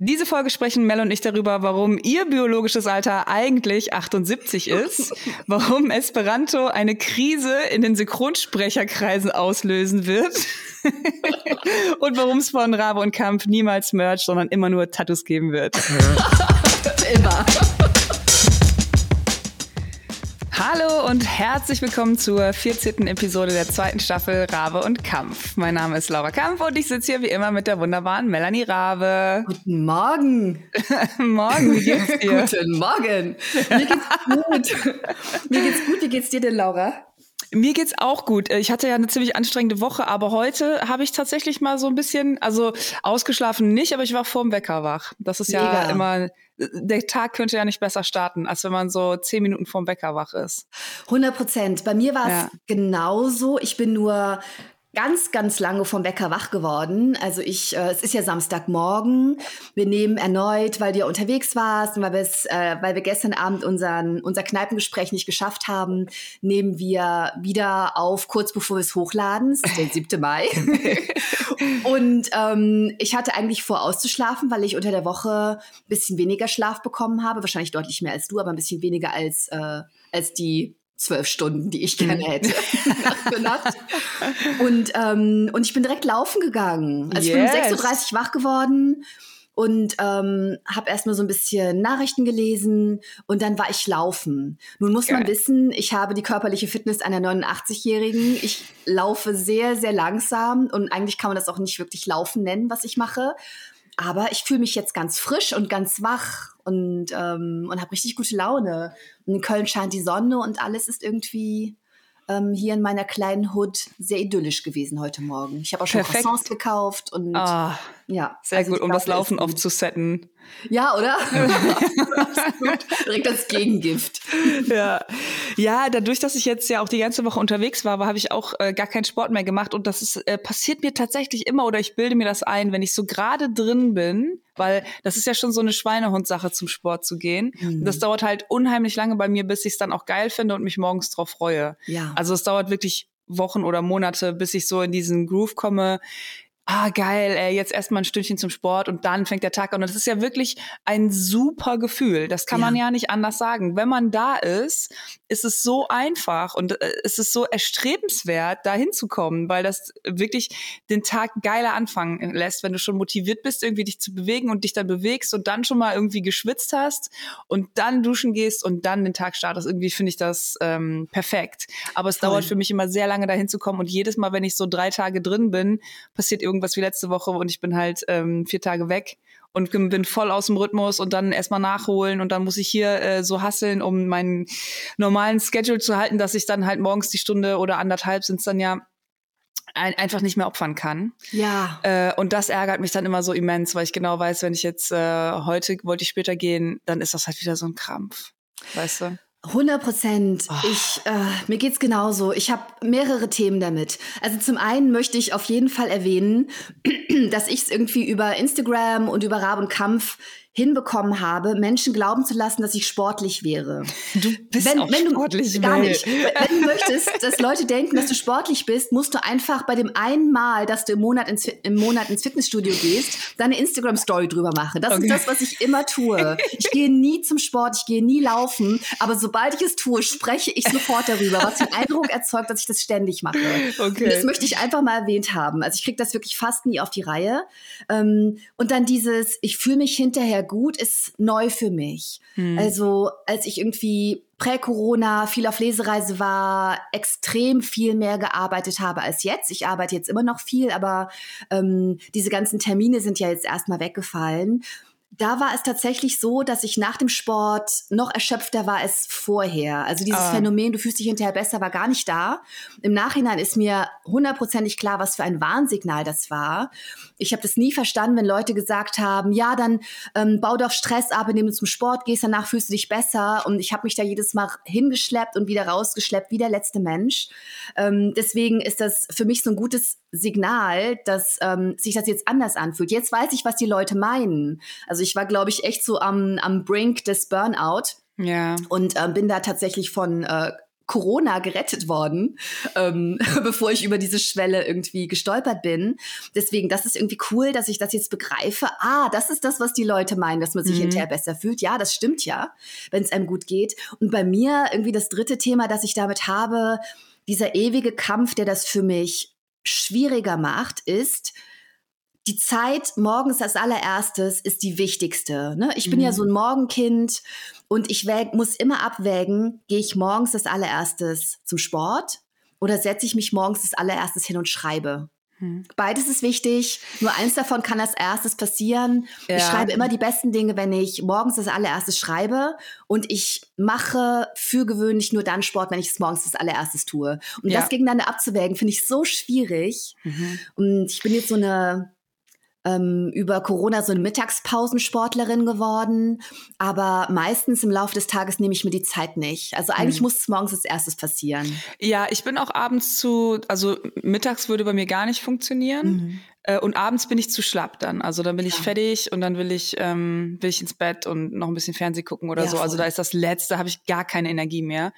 Diese Folge sprechen Mel und ich darüber, warum ihr biologisches Alter eigentlich 78 ist, warum Esperanto eine Krise in den Synchronsprecherkreisen auslösen wird und warum es von Rabe und Kampf niemals Merch, sondern immer nur Tattoos geben wird. immer. Hallo und herzlich willkommen zur 14. Episode der zweiten Staffel Rabe und Kampf. Mein Name ist Laura Kampf und ich sitze hier wie immer mit der wunderbaren Melanie Rabe. Guten Morgen. Morgen, wie geht's dir? Guten Morgen. Mir geht's gut. Mir geht's gut. Wie geht's dir denn, Laura? Mir geht's auch gut. Ich hatte ja eine ziemlich anstrengende Woche, aber heute habe ich tatsächlich mal so ein bisschen, also ausgeschlafen nicht, aber ich war vorm Wecker wach. Das ist Mega. ja immer der Tag könnte ja nicht besser starten, als wenn man so zehn Minuten vorm Wecker wach ist. 100 Prozent. Bei mir war es ja. genauso. Ich bin nur ganz, ganz lange vom Wecker wach geworden. Also ich, äh, es ist ja Samstagmorgen. Wir nehmen erneut, weil du ja unterwegs warst und weil, äh, weil wir gestern Abend unseren, unser Kneipengespräch nicht geschafft haben, nehmen wir wieder auf, kurz bevor wir es hochladen. Es ist der 7. Mai. und ähm, ich hatte eigentlich vor auszuschlafen, weil ich unter der Woche ein bisschen weniger Schlaf bekommen habe. Wahrscheinlich deutlich mehr als du, aber ein bisschen weniger als, äh, als die zwölf Stunden, die ich gerne mhm. hätte. und, ähm, und ich bin direkt laufen gegangen. Also yes. ich bin um 6.30 Uhr wach geworden und ähm, habe erstmal so ein bisschen Nachrichten gelesen und dann war ich laufen. Nun muss Geil. man wissen, ich habe die körperliche Fitness einer 89-Jährigen. Ich laufe sehr, sehr langsam und eigentlich kann man das auch nicht wirklich laufen nennen, was ich mache. Aber ich fühle mich jetzt ganz frisch und ganz wach und, ähm, und habe richtig gute Laune. Und in Köln scheint die Sonne und alles ist irgendwie ähm, hier in meiner kleinen Hood sehr idyllisch gewesen heute Morgen. Ich habe auch schon Perfekt. Croissants gekauft und ah, ja. Sehr also gut, um das Laufen aufzusetten. Ja, oder? Direkt als Gegengift. Ja. Ja, dadurch, dass ich jetzt ja auch die ganze Woche unterwegs war, habe ich auch äh, gar keinen Sport mehr gemacht. Und das ist, äh, passiert mir tatsächlich immer, oder ich bilde mir das ein, wenn ich so gerade drin bin, weil das ist ja schon so eine Schweinehundsache, zum Sport zu gehen. Mhm. Das dauert halt unheimlich lange bei mir, bis ich es dann auch geil finde und mich morgens drauf freue. Ja. Also es dauert wirklich Wochen oder Monate, bis ich so in diesen Groove komme ah geil, ey, jetzt erstmal ein Stündchen zum Sport und dann fängt der Tag an. Und das ist ja wirklich ein super Gefühl. Das kann ja. man ja nicht anders sagen. Wenn man da ist, ist es so einfach und äh, es ist so erstrebenswert, da hinzukommen, weil das wirklich den Tag geiler anfangen lässt, wenn du schon motiviert bist, irgendwie dich zu bewegen und dich dann bewegst und dann schon mal irgendwie geschwitzt hast und dann duschen gehst und dann den Tag startest. Irgendwie finde ich das ähm, perfekt. Aber es Voll. dauert für mich immer sehr lange, da hinzukommen. Und jedes Mal, wenn ich so drei Tage drin bin, passiert irgendwie irgendwas wie letzte Woche und ich bin halt ähm, vier Tage weg und bin voll aus dem Rhythmus und dann erstmal nachholen und dann muss ich hier äh, so hasseln, um meinen normalen Schedule zu halten, dass ich dann halt morgens die Stunde oder anderthalb sind es dann ja ein, einfach nicht mehr opfern kann. Ja. Äh, und das ärgert mich dann immer so immens, weil ich genau weiß, wenn ich jetzt äh, heute wollte ich später gehen, dann ist das halt wieder so ein Krampf. Weißt du? 100 Prozent. Oh. Ich, äh, mir geht's genauso. Ich habe mehrere Themen damit. Also zum einen möchte ich auf jeden Fall erwähnen, dass ich es irgendwie über Instagram und über Rab und Kampf hinbekommen habe, Menschen glauben zu lassen, dass ich sportlich wäre. Du bist wenn, auch wenn sportlich. Du, gar nicht. Wenn du möchtest, dass Leute denken, dass du sportlich bist, musst du einfach bei dem einen Mal, dass du im Monat ins, im Monat ins Fitnessstudio gehst, deine Instagram-Story drüber machen. Das okay. ist das, was ich immer tue. Ich gehe nie zum Sport, ich gehe nie laufen, aber sobald ich es tue, spreche ich sofort darüber, was den Eindruck erzeugt, dass ich das ständig mache. Okay. Und das möchte ich einfach mal erwähnt haben. Also ich kriege das wirklich fast nie auf die Reihe. Ähm, und dann dieses, ich fühle mich hinterher gut ist neu für mich. Hm. Also als ich irgendwie prä-Corona viel auf Lesereise war, extrem viel mehr gearbeitet habe als jetzt. Ich arbeite jetzt immer noch viel, aber ähm, diese ganzen Termine sind ja jetzt erstmal weggefallen da war es tatsächlich so, dass ich nach dem Sport noch erschöpfter war als vorher. Also dieses ah. Phänomen, du fühlst dich hinterher besser, war gar nicht da. Im Nachhinein ist mir hundertprozentig klar, was für ein Warnsignal das war. Ich habe das nie verstanden, wenn Leute gesagt haben, ja, dann ähm, bau doch Stress ab, indem du zum Sport gehst, danach fühlst du dich besser. Und ich habe mich da jedes Mal hingeschleppt und wieder rausgeschleppt, wie der letzte Mensch. Ähm, deswegen ist das für mich so ein gutes Signal, dass ähm, sich das jetzt anders anfühlt. Jetzt weiß ich, was die Leute meinen. Also ich war, glaube ich, echt so am, am Brink des Burnout. Ja. Und ähm, bin da tatsächlich von äh, Corona gerettet worden, ähm, bevor ich über diese Schwelle irgendwie gestolpert bin. Deswegen, das ist irgendwie cool, dass ich das jetzt begreife. Ah, das ist das, was die Leute meinen, dass man sich mhm. hinterher besser fühlt. Ja, das stimmt ja, wenn es einem gut geht. Und bei mir irgendwie das dritte Thema, das ich damit habe, dieser ewige Kampf, der das für mich schwieriger macht, ist, die Zeit morgens als allererstes ist die wichtigste. Ne? Ich bin mhm. ja so ein Morgenkind und ich wäg, muss immer abwägen, gehe ich morgens als allererstes zum Sport oder setze ich mich morgens als allererstes hin und schreibe. Mhm. Beides ist wichtig. Nur eins davon kann als erstes passieren. Ja. Ich schreibe immer die besten Dinge, wenn ich morgens als allererstes schreibe. Und ich mache für gewöhnlich nur dann Sport, wenn ich es morgens als allererstes tue. Und ja. das gegeneinander abzuwägen, finde ich so schwierig. Mhm. Und ich bin jetzt so eine ähm, über Corona so eine Mittagspausensportlerin geworden. Aber meistens im Laufe des Tages nehme ich mir die Zeit nicht. Also eigentlich mhm. muss es morgens als erstes passieren. Ja, ich bin auch abends zu, also mittags würde bei mir gar nicht funktionieren. Mhm. Äh, und abends bin ich zu schlapp dann. Also dann bin ich fertig und dann will ich, ähm, will ich ins Bett und noch ein bisschen Fernsehen gucken oder ja, so. Also da ist das Letzte, habe ich gar keine Energie mehr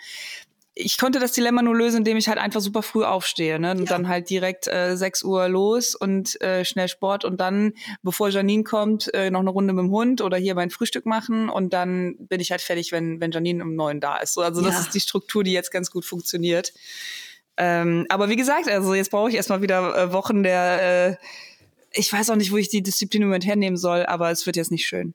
ich konnte das Dilemma nur lösen, indem ich halt einfach super früh aufstehe. Ne? Und ja. dann halt direkt äh, 6 Uhr los und äh, schnell Sport und dann, bevor Janine kommt, äh, noch eine Runde mit dem Hund oder hier mein Frühstück machen und dann bin ich halt fertig, wenn, wenn Janine um neun da ist. So, also ja. das ist die Struktur, die jetzt ganz gut funktioniert. Ähm, aber wie gesagt, also jetzt brauche ich erstmal wieder äh, Wochen der äh, ich weiß auch nicht, wo ich die Disziplin im Moment hernehmen soll, aber es wird jetzt nicht schön.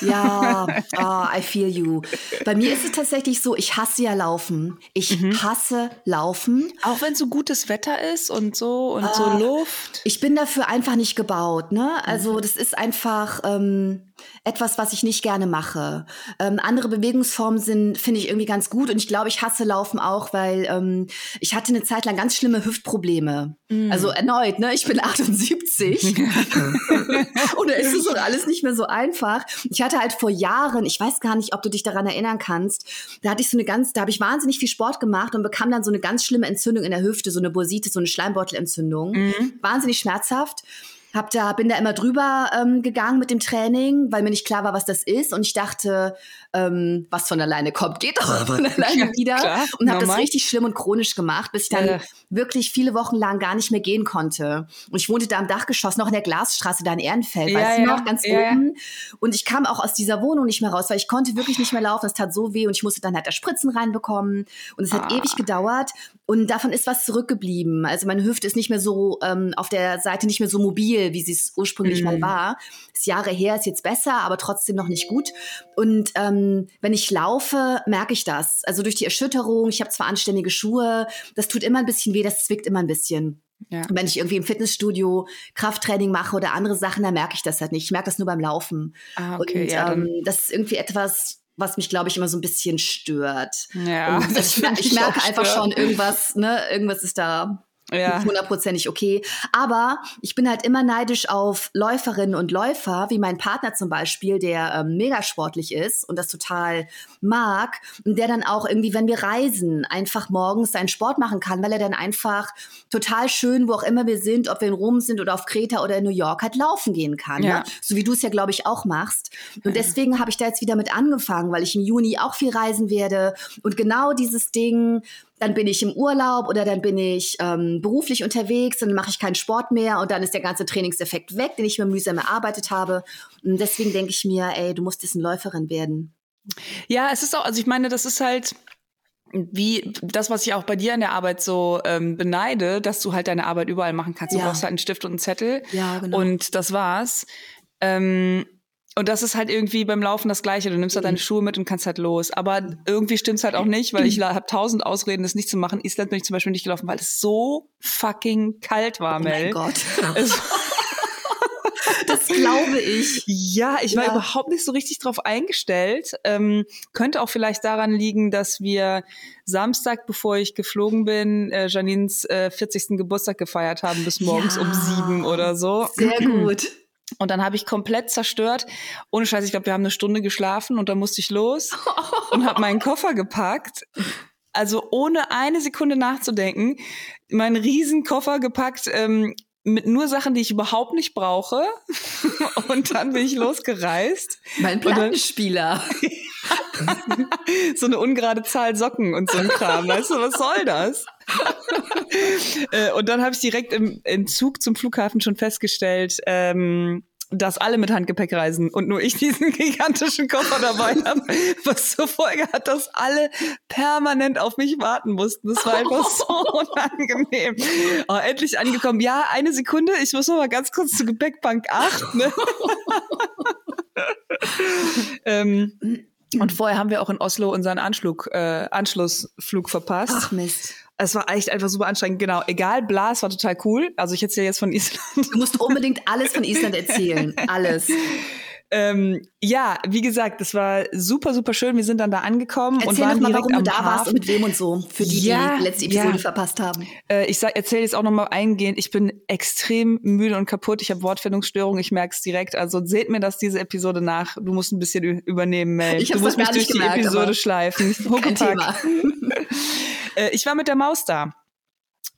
Ja, oh, I feel you. Bei mir ist es tatsächlich so, ich hasse ja Laufen. Ich mhm. hasse Laufen. Auch wenn so gutes Wetter ist und so und uh, so ah, Luft. Ich bin dafür einfach nicht gebaut. Ne? Also mhm. das ist einfach. Ähm, etwas, was ich nicht gerne mache. Ähm, andere Bewegungsformen sind, finde ich irgendwie ganz gut und ich glaube, ich hasse Laufen auch, weil ähm, ich hatte eine Zeit lang ganz schlimme Hüftprobleme. Mm. Also erneut, ne? Ich bin 78 und da ist es doch alles nicht mehr so einfach. Ich hatte halt vor Jahren, ich weiß gar nicht, ob du dich daran erinnern kannst, da hatte ich so eine ganz, da habe ich wahnsinnig viel Sport gemacht und bekam dann so eine ganz schlimme Entzündung in der Hüfte, so eine Bursite, so eine Schleimbeutelentzündung. Mm. Wahnsinnig schmerzhaft. Hab da, bin da immer drüber ähm, gegangen mit dem Training, weil mir nicht klar war, was das ist. Und ich dachte, ähm, was von alleine kommt, geht doch von alleine ja, wieder. Klar, und habe das richtig schlimm und chronisch gemacht, bis ich dann ja. wirklich viele Wochen lang gar nicht mehr gehen konnte. Und ich wohnte da im Dachgeschoss, noch in der Glasstraße, da in Ehrenfeld, ja, weißt du noch, ganz oben. Und ich kam auch aus dieser Wohnung nicht mehr raus, weil ich konnte wirklich nicht mehr laufen. Es tat so weh und ich musste dann halt da Spritzen reinbekommen. Und es hat ah. ewig gedauert. Und davon ist was zurückgeblieben. Also meine Hüfte ist nicht mehr so ähm, auf der Seite nicht mehr so mobil, wie sie es ursprünglich mhm. mal war. Ist Jahre her, ist jetzt besser, aber trotzdem noch nicht gut. Und ähm, wenn ich laufe, merke ich das. Also durch die Erschütterung, ich habe zwar anständige Schuhe, das tut immer ein bisschen weh, das zwickt immer ein bisschen. Ja. Wenn ich irgendwie im Fitnessstudio Krafttraining mache oder andere Sachen, dann merke ich das halt nicht. Ich merke das nur beim Laufen. Ah, okay, und ja, ähm, das ist irgendwie etwas, was mich, glaube ich, immer so ein bisschen stört. Ja, das ich, ich merke einfach schon, irgendwas, ne, irgendwas ist da ja. hundertprozentig okay. Aber ich bin halt immer neidisch auf Läuferinnen und Läufer, wie mein Partner zum Beispiel, der ähm, mega sportlich ist und das total mag und der dann auch irgendwie, wenn wir reisen, einfach morgens seinen Sport machen kann, weil er dann einfach total schön, wo auch immer wir sind, ob wir in Rom sind oder auf Kreta oder in New York, halt laufen gehen kann. Ja. Ne? So wie du es ja, glaube ich, auch machst. Und deswegen habe ich da jetzt wieder mit angefangen, weil ich im Juni auch viel reisen werde und genau dieses Ding, dann bin ich im Urlaub oder dann bin ich ähm, beruflich unterwegs und dann mache ich keinen Sport mehr und dann ist der ganze Trainingseffekt weg, den ich mir mühsam erarbeitet habe. Und deswegen denke ich mir, ey, du musst jetzt eine Läuferin werden. Ja, es ist auch, also ich meine, das ist halt wie das, was ich auch bei dir in der Arbeit so ähm, beneide, dass du halt deine Arbeit überall machen kannst. Du ja. brauchst halt einen Stift und einen Zettel. Ja, genau. Und das war's. Ähm, und das ist halt irgendwie beim Laufen das Gleiche. Du nimmst halt deine mhm. Schuhe mit und kannst halt los. Aber irgendwie stimmt's halt auch nicht, weil ich habe tausend Ausreden, das nicht zu machen. Island bin ich zum Beispiel nicht gelaufen, weil es so fucking kalt war, Mel. Oh mein Gott. das glaube ich. Ja, ich war ja. überhaupt nicht so richtig drauf eingestellt. Ähm, könnte auch vielleicht daran liegen, dass wir Samstag, bevor ich geflogen bin, äh, Janines äh, 40. Geburtstag gefeiert haben bis morgens ja. um sieben oder so. Sehr gut. Und dann habe ich komplett zerstört. Ohne Scheiß, ich glaube, wir haben eine Stunde geschlafen und dann musste ich los und habe meinen Koffer gepackt. Also ohne eine Sekunde nachzudenken, meinen riesen Koffer gepackt ähm, mit nur Sachen, die ich überhaupt nicht brauche. und dann bin ich losgereist. Mein Plattenspieler. so eine ungerade Zahl Socken und so ein Kram. Weißt du, was soll das? Äh, und dann habe ich direkt im, im Zug zum Flughafen schon festgestellt, ähm, dass alle mit Handgepäck reisen und nur ich diesen gigantischen Koffer dabei habe, was zur Folge hat, dass alle permanent auf mich warten mussten. Das war einfach so unangenehm. Oh, endlich angekommen. Ja, eine Sekunde, ich muss noch mal ganz kurz zur Gepäckbank 8. Ne? ähm, und vorher haben wir auch in Oslo unseren Anschlug, äh, Anschlussflug verpasst. Ach Mist. Es war echt einfach super anstrengend. Genau, egal, Blas war total cool. Also ich erzähle jetzt von Island. Du musst unbedingt alles von Island erzählen. Alles. Ähm, ja, wie gesagt, das war super, super schön. Wir sind dann da angekommen Erzähl und waren mal, direkt warum am du da Hafen. warst und mit wem und so. Für die, Ja, die die letzte Episode ja. verpasst haben. Äh, ich erzähle jetzt auch noch mal eingehend. Ich bin extrem müde und kaputt. Ich habe Wortfindungsstörung. Ich merke es direkt. Also seht mir das diese Episode nach. Du musst ein bisschen übernehmen, Mel. Ich du musst mich durch nicht die gemerkt, Episode schleifen. Kein. Thema. Äh, ich war mit der Maus da.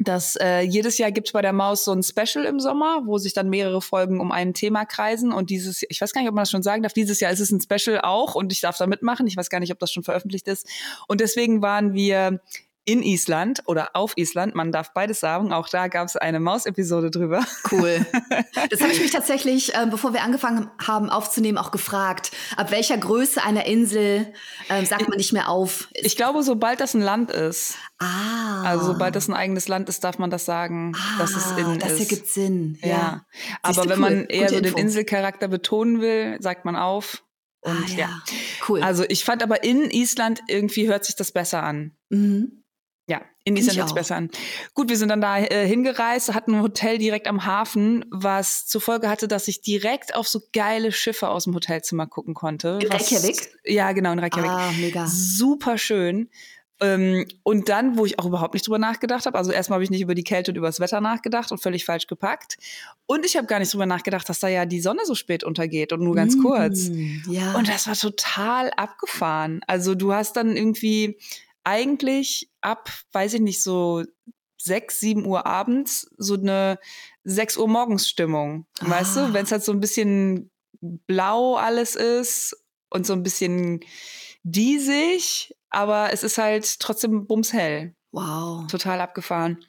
Das äh, jedes Jahr gibt's bei der Maus so ein Special im Sommer, wo sich dann mehrere Folgen um ein Thema kreisen. Und dieses, ich weiß gar nicht, ob man das schon sagen darf, dieses Jahr ist es ein Special auch und ich darf da mitmachen. Ich weiß gar nicht, ob das schon veröffentlicht ist. Und deswegen waren wir in Island oder auf Island, man darf beides sagen, auch da gab's eine Maus-Episode drüber. Cool. Das habe ich mich tatsächlich, ähm, bevor wir angefangen haben aufzunehmen, auch gefragt. Ab welcher Größe einer Insel ähm, sagt man nicht mehr auf? Ich glaube, sobald das ein Land ist, ah. also sobald das ein eigenes Land ist, darf man das sagen, ah, dass es in das ist. ergibt Sinn. Ja. Ja. Aber wenn cool. man eher Gute so den. Inselcharakter betonen will, sagt man auf. Und ah, ja. ja. Cool. Also ich fand aber in Island irgendwie hört sich das besser an. mhm. Ja, in Find Island ich hört sich besser an. Gut, wir sind dann da äh, hingereist, hatten ein Hotel direkt am Hafen, was zur Folge hatte, dass ich direkt auf so geile Schiffe aus dem Hotelzimmer gucken konnte. In Reykjavik? Ja, genau, in Reykjavik. Ah, mega. Super schön. Ähm, und dann, wo ich auch überhaupt nicht drüber nachgedacht habe, also erstmal habe ich nicht über die Kälte und über das Wetter nachgedacht und völlig falsch gepackt. Und ich habe gar nicht drüber nachgedacht, dass da ja die Sonne so spät untergeht und nur ganz Mm, kurz. Ja. Und das war total abgefahren. Also du hast dann irgendwie eigentlich ab, weiß ich nicht, so sechs, sieben Uhr abends so eine sechs Uhr morgens Stimmung. Weißt Ah. du, wenn es halt so ein bisschen blau alles ist und so ein bisschen diesig, aber es ist halt trotzdem bumshell. wow. Total abgefahren.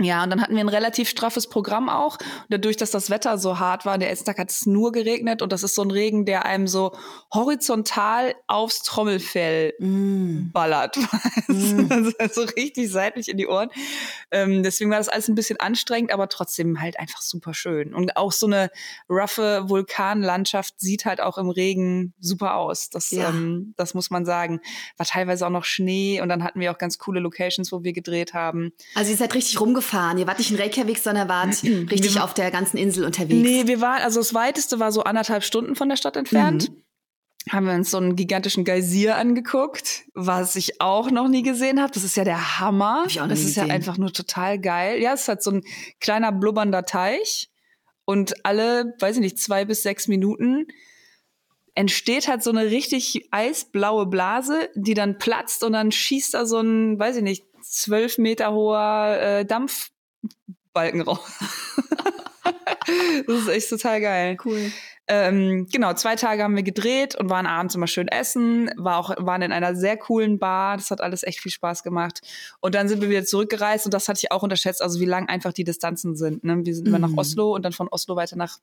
Ja, und dann hatten wir ein relativ straffes Programm auch. Und dadurch, dass das Wetter so hart war, der erste Tag hat es nur geregnet und das ist so ein Regen, der einem so horizontal aufs Trommelfell Mm. ballert. Mm. also so richtig seitlich in die Ohren. Ähm, deswegen war das alles ein bisschen anstrengend, aber trotzdem halt einfach super schön. Und auch so eine roughe Vulkanlandschaft sieht halt auch im Regen super aus. Das, Ja. ähm, das muss man sagen. War teilweise auch noch Schnee und dann hatten wir auch ganz coole Locations, wo wir gedreht haben. Also ihr seid richtig rumgefahren. Ihr wart nicht in Reykjavik, sondern wart richtig auf der ganzen Insel unterwegs. Nee, wir waren, also das weiteste war so anderthalb Stunden von der Stadt entfernt. Haben wir uns so einen gigantischen Geysir angeguckt, was ich auch noch nie gesehen habe. Das ist ja der Hammer. Das ist ja gesehen. einfach nur total geil. Ja, es halt so ein kleiner blubbernder Teich und alle, weiß ich nicht, zwei bis sechs Minuten entsteht halt so eine richtig eisblaue Blase, die dann platzt und dann schießt da so ein, weiß ich nicht, zwölf Meter hoher äh, Dampfbalken raus. das ist echt total geil. Cool. Ähm, genau, zwei Tage haben wir gedreht und waren abends immer schön essen, war auch, waren in einer sehr coolen Bar. Das hat alles echt viel Spaß gemacht. Und dann sind wir wieder zurückgereist und das hatte ich auch unterschätzt, also wie lang einfach die Distanzen sind. Ne? Wir sind immer nach Mhm. Oslo und dann von Oslo weiter nach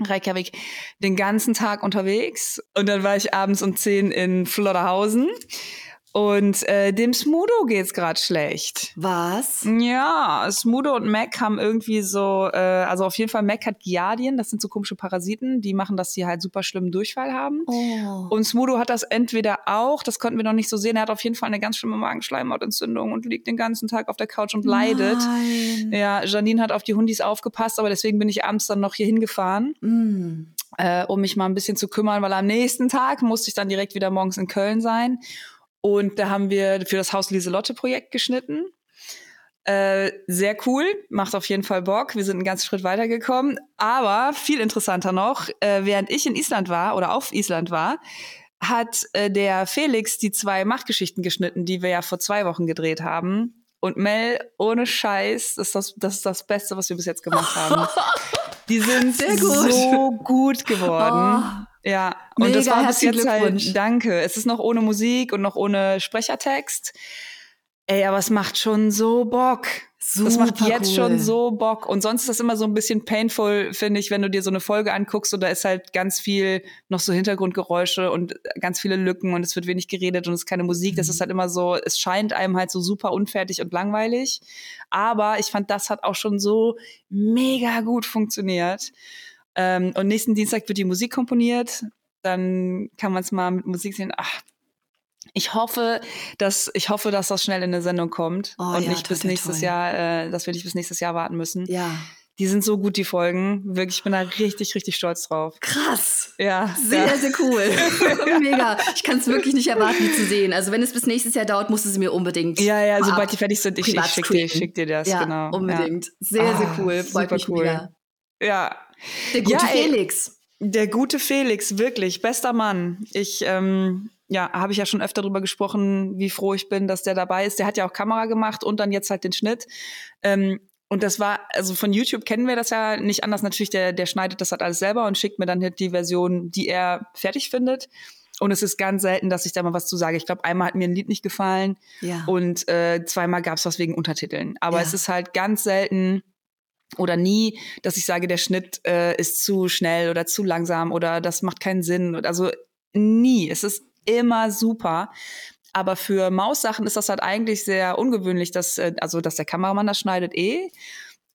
Reykjavik den ganzen Tag unterwegs. Und dann war ich abends um 10 in Flodderhausen. Und äh, dem Smudo geht's gerade schlecht. Was? Ja, Smudo und Mac haben irgendwie so, äh, also auf jeden Fall Mac hat Giardien, das sind so komische Parasiten, die machen, dass sie halt super schlimmen Durchfall haben. Oh. Und Smudo hat das entweder auch, das konnten wir noch nicht so sehen, er hat auf jeden Fall eine ganz schlimme Magenschleimhautentzündung und liegt den ganzen Tag auf der Couch und leidet. Nein. Ja, Janine hat auf die Hundis aufgepasst, aber deswegen bin ich abends dann noch hier hingefahren, Mm. äh, um mich mal ein bisschen zu kümmern, weil am nächsten Tag musste ich dann direkt wieder morgens in Köln sein. Und da haben wir für das Haus Lieselotte-Projekt geschnitten. Äh, sehr cool, macht auf jeden Fall Bock. Wir sind einen ganzen Schritt weitergekommen. Aber viel interessanter noch, äh, während ich in Island war oder auf Island war, hat äh, der Felix die zwei Machtgeschichten geschnitten, die wir ja vor zwei Wochen gedreht haben. Und Mel, ohne Scheiß, ist das, das ist das Beste, was wir bis jetzt gemacht haben. Die sind Sehr gut. so gut geworden. Ja, und Mega, das war bis jetzt halt, danke. Es ist noch ohne Musik und noch ohne Sprechertext. Ey, aber es macht schon so Bock. Super das macht jetzt cool. schon so Bock. Und sonst ist das immer so ein bisschen painful, finde ich, wenn du dir so eine Folge anguckst und da ist halt ganz viel noch so Hintergrundgeräusche und ganz viele Lücken und es wird wenig geredet und es ist keine Musik. Das ist halt immer so, es scheint einem halt so super unfertig und langweilig. Aber ich fand, das hat auch schon so mega gut funktioniert. Ähm, und nächsten Dienstag wird die Musik komponiert. Dann kann man es mal mit Musik sehen. Ach, ich hoffe, dass ich hoffe, dass das schnell in eine Sendung kommt oh, und ja, nicht toll, bis nächstes toll. Jahr, äh, dass wir nicht bis nächstes Jahr warten müssen. Ja. Die sind so gut, die Folgen. Wirklich, ich bin da richtig, richtig stolz drauf. Krass. Ja. Sehr, ja. sehr cool. Mega. Ich kann es wirklich nicht erwarten, die zu sehen. Also wenn es bis nächstes Jahr dauert, musst du sie mir unbedingt. Ja, ja, sobald die fertig sind, ich, ich schicke dir, schick dir das. Ja, genau. Unbedingt. Sehr, sehr ah, cool. Freut mich cool. mega. Ja. Der gute ja, Felix. Der gute Felix, wirklich, bester Mann. Ich, ähm, ja, habe ich ja schon öfter darüber gesprochen, wie froh ich bin, dass der dabei ist. Der hat ja auch Kamera gemacht und dann jetzt halt den Schnitt. Ähm, und das war, also von YouTube kennen wir das ja nicht anders. Natürlich, der, der schneidet das halt alles selber und schickt mir dann halt die Version, die er fertig findet. Und es ist ganz selten, dass ich da mal was zu sage. Ich glaube, einmal hat mir ein Lied nicht gefallen ja. und äh, zweimal gab es was wegen Untertiteln. Aber ja. es ist halt ganz selten oder nie, dass ich sage, der Schnitt äh, ist zu schnell oder zu langsam oder das macht keinen Sinn. Also nie. Es ist immer super. Aber für Maussachen ist das halt eigentlich sehr ungewöhnlich, dass, äh, also, dass der Kameramann das schneidet eh.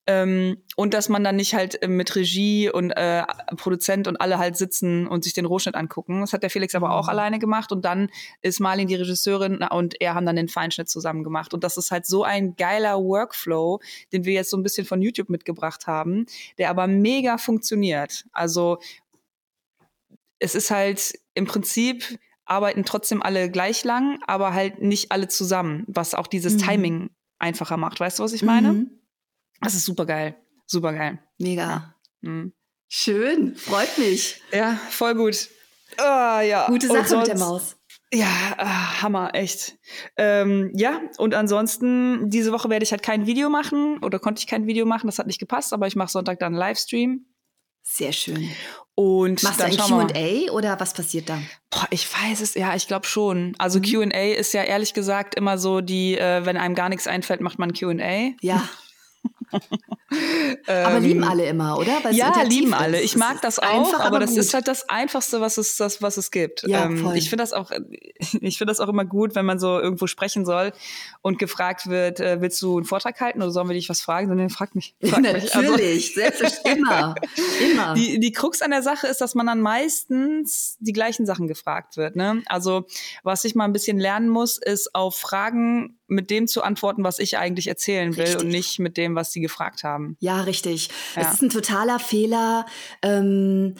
Ähm, und dass man dann nicht halt äh, mit Regie und äh, Produzent und alle halt sitzen und sich den Rohschnitt angucken. Das hat der Felix aber auch mhm. alleine gemacht. Und dann ist Marlin die Regisseurin und er haben dann den Feinschnitt zusammen gemacht. Und das ist halt so ein geiler Workflow, den wir jetzt so ein bisschen von YouTube mitgebracht haben, der aber mega funktioniert. Also es ist halt im Prinzip arbeiten trotzdem alle gleich lang, aber halt nicht alle zusammen, was auch dieses mhm. Timing einfacher macht. Weißt du, was ich meine? Mhm. Das ist super geil. Super geil. Mega. Ja. Mhm. Schön, freut mich. Ja, voll gut. Oh, ja. Gute Sache sonst, mit der Maus. Ja, äh, Hammer, echt. Ähm, ja, und ansonsten, diese Woche werde ich halt kein Video machen oder konnte ich kein Video machen, das hat nicht gepasst, aber ich mache Sonntag dann einen Livestream. Sehr schön. Und Machst dann du ein Q&A oder was passiert da? Boah, ich weiß es, ja, ich glaube schon. Also mhm. Q&A ist ja ehrlich gesagt immer so die, äh, wenn einem gar nichts einfällt, macht man Q&A. Ja. aber lieben alle immer, oder? Weil ja, lieben alle. Ich mag das auch, einfach, aber, das gut. ist halt das Einfachste, was es, das, was es gibt. Ja, ähm, voll. Ich finde das auch, ich finde das auch immer gut, wenn man so irgendwo sprechen soll und gefragt wird, äh, willst du einen Vortrag halten oder sollen wir dich was fragen? Sondern frag mich. Frag Natürlich, mich. Also, selbstverständlich, immer, immer. Die, die Krux an der Sache ist, dass man dann meistens die gleichen Sachen gefragt wird. Ne? Also was ich mal ein bisschen lernen muss, ist auf Fragen mit dem zu antworten, was ich eigentlich erzählen will richtig. und nicht mit dem, was sie gefragt haben. Ja, richtig. Ja. Es ist ein totaler Fehler, ähm,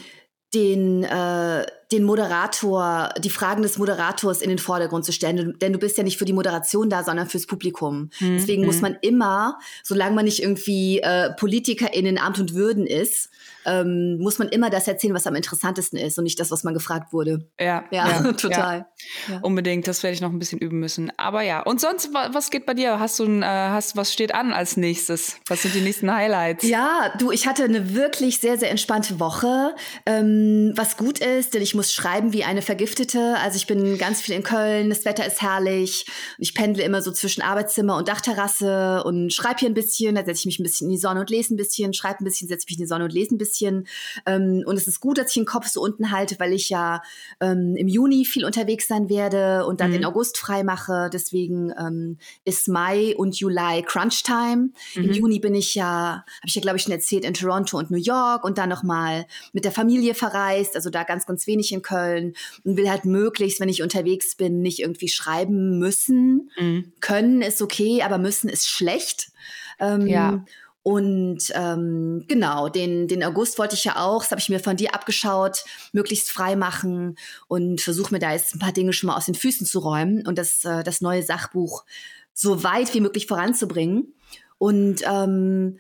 den, äh, den Moderator, die Fragen des Moderators in den Vordergrund zu stellen. Denn du bist ja nicht für die Moderation da, sondern fürs Publikum. Mhm. Deswegen muss mhm. man immer, solange man nicht irgendwie äh, Politiker in den Amt und Würden ist, ähm, muss man immer das erzählen, was am interessantesten ist und nicht das, was man gefragt wurde. Ja, ja, ja total. Ja. Unbedingt, das werde ich noch ein bisschen üben müssen. Aber ja, und sonst, was geht bei dir? Hast du ein, äh, hast, was steht an als nächstes? Was sind die nächsten Highlights? Ja, du, ich hatte eine wirklich sehr, sehr entspannte Woche. Ähm, was gut ist, denn ich muss schreiben wie eine Vergiftete. Also ich bin ganz viel in Köln, das Wetter ist herrlich. Ich pendle immer so zwischen Arbeitszimmer und Dachterrasse und schreibe hier ein bisschen, da setze ich mich ein bisschen in die Sonne und lese ein bisschen, schreibe ein bisschen, setze mich in die Sonne und lese ein bisschen. Ähm, und es ist gut, dass ich den Kopf so unten halte, weil ich ja ähm, im Juni viel unterwegs sein werde und dann mhm. den August frei mache. Deswegen ähm, ist Mai und Juli Crunch Time. Mhm. Im Juni bin ich ja, habe ich ja glaube ich schon erzählt, in Toronto und New York und dann nochmal mit der Familie verreist. Also da ganz, ganz wenig in Köln und will halt möglichst, wenn ich unterwegs bin, nicht irgendwie schreiben müssen. Mhm. Können ist okay, aber müssen ist schlecht. Ähm, ja. Und ähm, genau, den, den August wollte ich ja auch, das habe ich mir von dir abgeschaut, möglichst frei machen und versuche mir da jetzt ein paar Dinge schon mal aus den Füßen zu räumen und das, äh, das neue Sachbuch so weit wie möglich voranzubringen. Und ähm,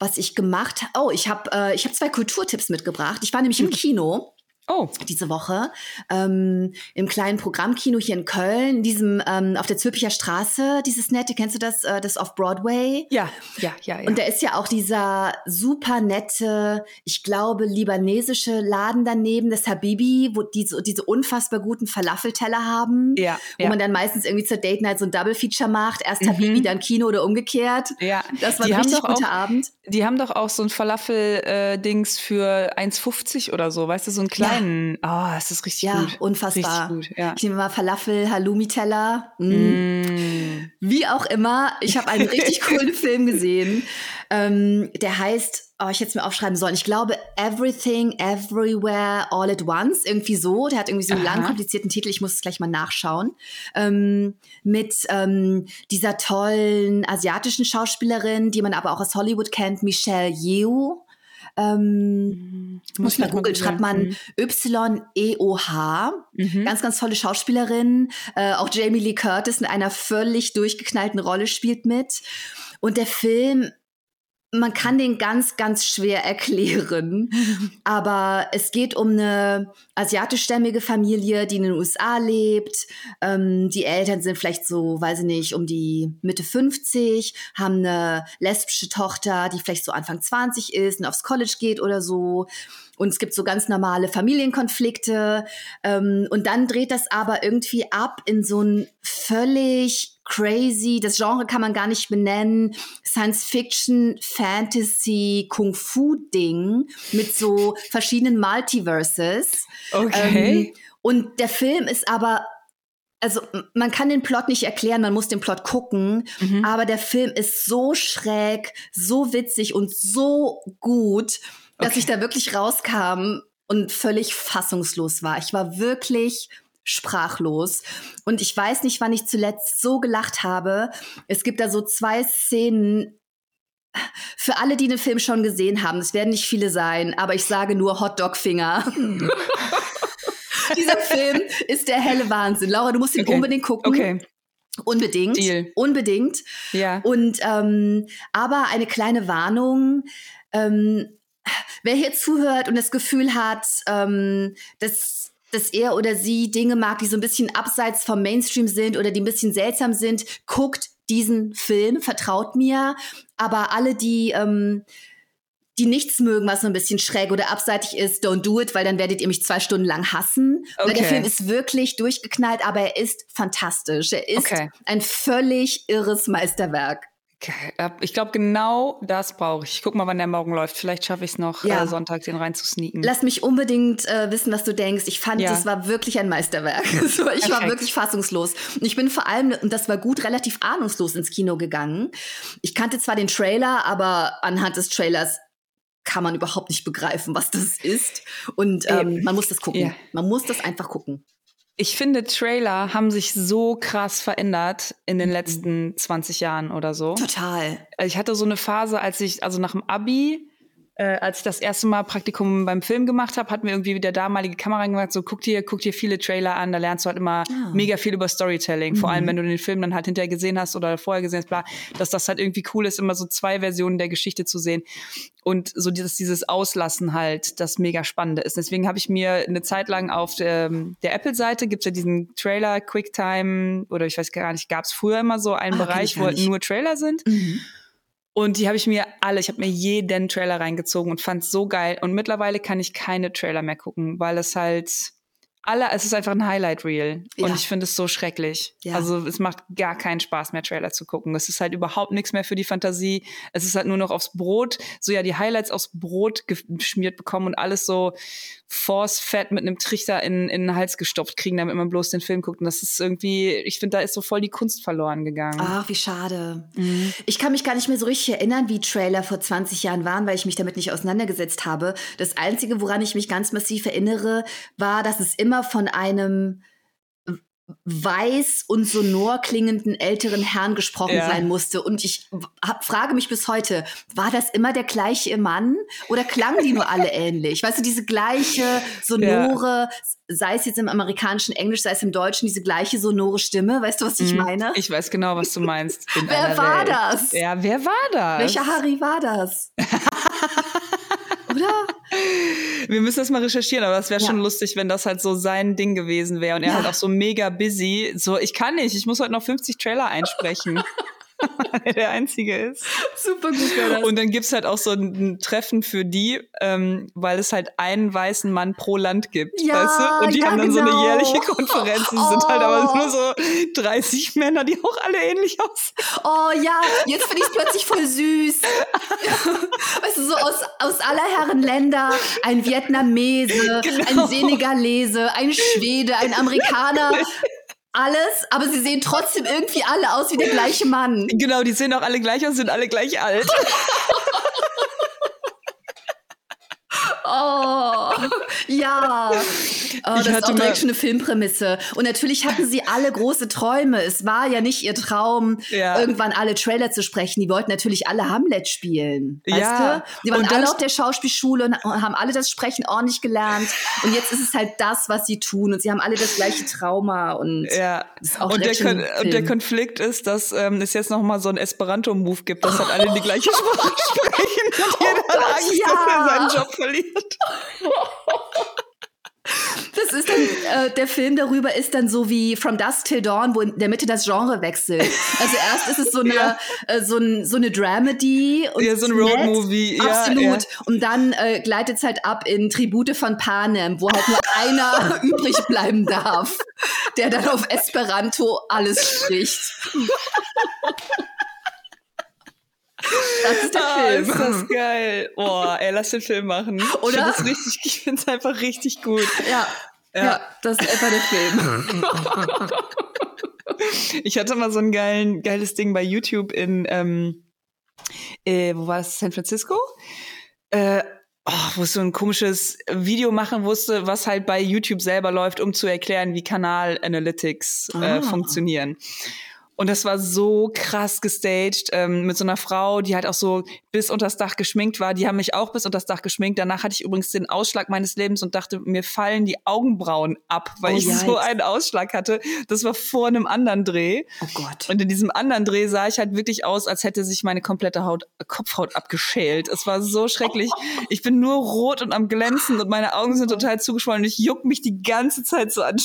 was ich gemacht habe, oh, ich habe äh, ich hab zwei Kulturtipps mitgebracht. Ich war nämlich im hm. Kino Oh. Diese Woche ähm, im kleinen Programmkino hier in Köln, diesem ähm, auf der Zülpicher Straße, dieses nette, kennst du das, äh, das auf Broadway? Ja, ja, ja, ja. Und da ist ja auch dieser super nette, ich glaube, libanesische Laden daneben, das Habibi, wo die so, diese unfassbar guten Falafelteller haben, Ja, wo ja. man dann meistens irgendwie zur Date Night so ein Double Feature macht, erst Mhm. Habibi, dann Kino oder umgekehrt. ja. Das war Die ein richtig doch guter auch- Abend. Die haben doch auch so ein Falafel-Dings für 1,50 oder so, weißt du, so einen kleinen. Ah, es ist richtig Ja, gut. unfassbar. Richtig gut, ja. Ich nehme mal Falafel, Halloumi-Teller. Mm. Mm. Wie auch immer, ich habe einen richtig coolen Film gesehen. Ähm, der heißt, oh, ich hätte es mir aufschreiben sollen. Ich glaube, Everything, Everywhere, All at Once. Irgendwie so. Der hat irgendwie so einen Aha. langen, komplizierten Titel. Ich muss es gleich mal nachschauen. Ähm, mit ähm, dieser tollen asiatischen Schauspielerin, die man aber auch aus Hollywood kennt, Michelle Yeoh. Ähm, muss man googeln, schreibt man Y-E-O-H. Mhm. Ganz, ganz tolle Schauspielerin. Äh, auch Jamie Lee Curtis in einer völlig durchgeknallten Rolle spielt mit. Und der Film, man kann den ganz, ganz schwer erklären. Aber es geht um eine asiatischstämmige Familie, die in den USA lebt. Ähm, die Eltern sind vielleicht so, weiß ich nicht, um die Mitte 50, haben eine lesbische Tochter, die vielleicht so Anfang 20 ist und aufs College geht oder so. Und es gibt so ganz normale Familienkonflikte. Ähm, und dann dreht das aber irgendwie ab in so ein völlig crazy, das Genre kann man gar nicht benennen, Science-Fiction, Fantasy, Kung-Fu-Ding mit so verschiedenen Multiverses. Okay. Ähm, und der Film ist aber also man kann den Plot nicht erklären, man muss den Plot gucken, Mhm. aber der Film ist so schräg, so witzig und so gut, dass Okay. ich da wirklich rauskam und völlig fassungslos war. Ich war wirklich sprachlos und ich weiß nicht, wann ich zuletzt so gelacht habe. Es gibt da so zwei Szenen, für alle, die den Film schon gesehen haben, es werden nicht viele sein, aber ich sage nur Hotdog-Finger. Dieser Film ist der helle Wahnsinn. Laura, du musst ihn Okay. unbedingt gucken. Okay. Unbedingt. Deal. Unbedingt. Ja. Und ähm, aber eine kleine Warnung. Ähm, wer hier zuhört und das Gefühl hat, ähm, dass, dass er oder sie Dinge mag, die so ein bisschen abseits vom Mainstream sind oder die ein bisschen seltsam sind, guckt diesen Film, vertraut mir. Aber alle, die ähm, die nichts mögen, was so ein bisschen schräg oder abseitig ist, don't do it, weil dann werdet ihr mich zwei Stunden lang hassen. Weil der Okay. Film ist wirklich durchgeknallt, aber er ist fantastisch. Er ist Okay. ein völlig irres Meisterwerk. Äh, Ich glaube, genau das brauche ich. Ich guck mal, wann der morgen läuft. Vielleicht schaffe ich es noch, Ja. äh, Sonntag den reinzusneaken. Lass mich unbedingt äh, wissen, was du denkst. Ich fand, Ja. das war wirklich ein Meisterwerk. so, ich war Perfekt. wirklich fassungslos. Und ich bin vor allem, und das war gut, relativ ahnungslos ins Kino gegangen. Ich kannte zwar den Trailer, aber anhand des Trailers kann man überhaupt nicht begreifen, was das ist. Und ähm, man muss das gucken. Ja. Man muss das einfach gucken. Ich finde, Trailer haben sich so krass verändert in Mhm. den letzten 20 Jahren oder so. Total. Ich hatte so eine Phase, als ich, also nach dem Abi, äh, als ich das erste Mal Praktikum beim Film gemacht habe, hat mir irgendwie der damalige Kameramann gesagt, so guck dir, guck dir viele Trailer an, da lernst du halt immer Ah. mega viel über Storytelling. Vor Mhm. allem, wenn du den Film dann halt hinterher gesehen hast oder vorher gesehen hast, bla, dass das halt irgendwie cool ist, immer so zwei Versionen der Geschichte zu sehen. Und so dieses, dieses Auslassen halt, das mega Spannende ist. Deswegen habe ich mir eine Zeit lang auf ähm, der Apple-Seite gibt's ja diesen Trailer, Quicktime, oder ich weiß gar nicht, gab's früher immer so einen Ah, Bereich, wo nur Trailer sind. Mhm. Und die habe ich mir alle, ich habe mir jeden Trailer reingezogen und fand so geil. Und mittlerweile kann ich keine Trailer mehr gucken, weil es halt alle, es ist einfach ein Highlight Reel. Und Ja. ich finde es so schrecklich. Ja. Also es macht gar keinen Spaß mehr, Trailer zu gucken. Es ist halt überhaupt nichts mehr für die Fantasie. Es ist halt nur noch aufs Brot, so ja die Highlights aufs Brot geschmiert bekommen und alles so Force-Fett mit einem Trichter in, in den Hals gestopft kriegen, damit man bloß den Film guckt. Und das ist irgendwie, ich finde, da ist so voll die Kunst verloren gegangen. Ach, wie schade. Mhm. Ich kann mich gar nicht mehr so richtig erinnern, wie Trailer vor 20 Jahren waren, weil ich mich damit nicht auseinandergesetzt habe. Das Einzige, woran ich mich ganz massiv erinnere, war, dass es immer von einem weiß und sonor klingenden älteren Herrn gesprochen Ja. sein musste. Und ich hab, frage mich bis heute, war das immer der gleiche Mann oder klangen die nur alle ähnlich? Weißt du, diese gleiche sonore, sei es jetzt im amerikanischen Englisch, sei es im Deutschen, diese gleiche sonore Stimme. Weißt du, was ich Mhm. meine? Ich weiß genau, was du meinst. In Wer war Welt. das? Ja, wer war das? Welcher Harry war das? Oder? Wir müssen das mal recherchieren, aber das wäre ja. schon lustig, wenn das halt so sein Ding gewesen wäre und er ja. halt auch so mega busy. So, ich kann nicht, ich muss heute noch 50 Trailer einsprechen. der einzige ist. Super gut das. Und dann gibt's halt auch so ein Treffen für die, ähm, weil es halt einen weißen Mann pro Land gibt, ja, weißt du? Und die ja, haben dann genau. so eine genau. jährliche Konferenz. Es oh. sind halt aber nur so 30 Männer, die auch alle ähnlich aussehen. Oh ja, jetzt finde ich es plötzlich voll süß. weißt du, so aus, aus aller Herren Länder, ein Vietnamese, genau. ein Senegalese, ein Schwede, ein Amerikaner alles, aber sie sehen trotzdem irgendwie alle aus wie der gleiche Mann. Genau, die sehen auch alle gleich aus, sind alle gleich alt. Oh, ja. Oh, das ist auch direkt schon eine Filmprämisse. Und natürlich hatten sie alle große Träume. Es war ja nicht ihr Traum, ja. irgendwann alle Trailer zu sprechen. Die wollten natürlich alle Hamlet spielen. Weißt ja. du? Die waren alle auf der Schauspielschule und haben alle das Sprechen ordentlich gelernt. Und jetzt ist es halt das, was sie tun. Und sie haben alle das gleiche Trauma. Und, ja. und, der, Kon und der Konflikt ist, dass ähm, es jetzt noch mal so ein Esperanto-Move gibt, dass halt alle die gleiche Sprache sprechen und oh jeder Gott, hat Angst, ja. dass er seinen Job verliert. Das ist dann, äh, der Film darüber ist dann so wie From Dusk Till Dawn, wo in der Mitte das Genre wechselt. Also erst ist es so eine, ja. äh, so, ein, so eine Dramedy. Und ja, so ein Roadmovie. Ja, absolut. Ja. Und dann äh, gleitet es halt ab in Tribute von Panem, wo halt nur einer übrig bleiben darf, der dann auf Esperanto alles spricht. Das ist der ah, Film. Ist das geil. Boah, ey, lass den Film machen. Oder? Ich finde es einfach richtig gut. Ja. Ja. ja, das ist etwa der Film. ich hatte mal so ein geilen, geiles Ding bei YouTube in, ähm, äh, wo war das? San Francisco? Äh, oh, wo es so ein komisches Video machen musste, was halt bei YouTube selber läuft, um zu erklären, wie Kanal Analytics äh, ah. funktionieren. Und das war so krass gestaged ähm, mit so einer Frau, die halt auch so bis unters Dach geschminkt war. Die haben mich auch bis unters Dach geschminkt. Danach hatte ich übrigens den Ausschlag meines Lebens und dachte, mir fallen die Augenbrauen ab, weil oh, ich so einen Ausschlag hatte. Das war vor einem anderen Dreh. Oh Gott. Und in diesem anderen Dreh sah ich halt wirklich aus, als hätte sich meine komplette Haut, Kopfhaut abgeschält. Es war so schrecklich. Ich bin nur rot und am Glänzen und meine Augen sind total zugeschwollen und ich juck mich die ganze Zeit so an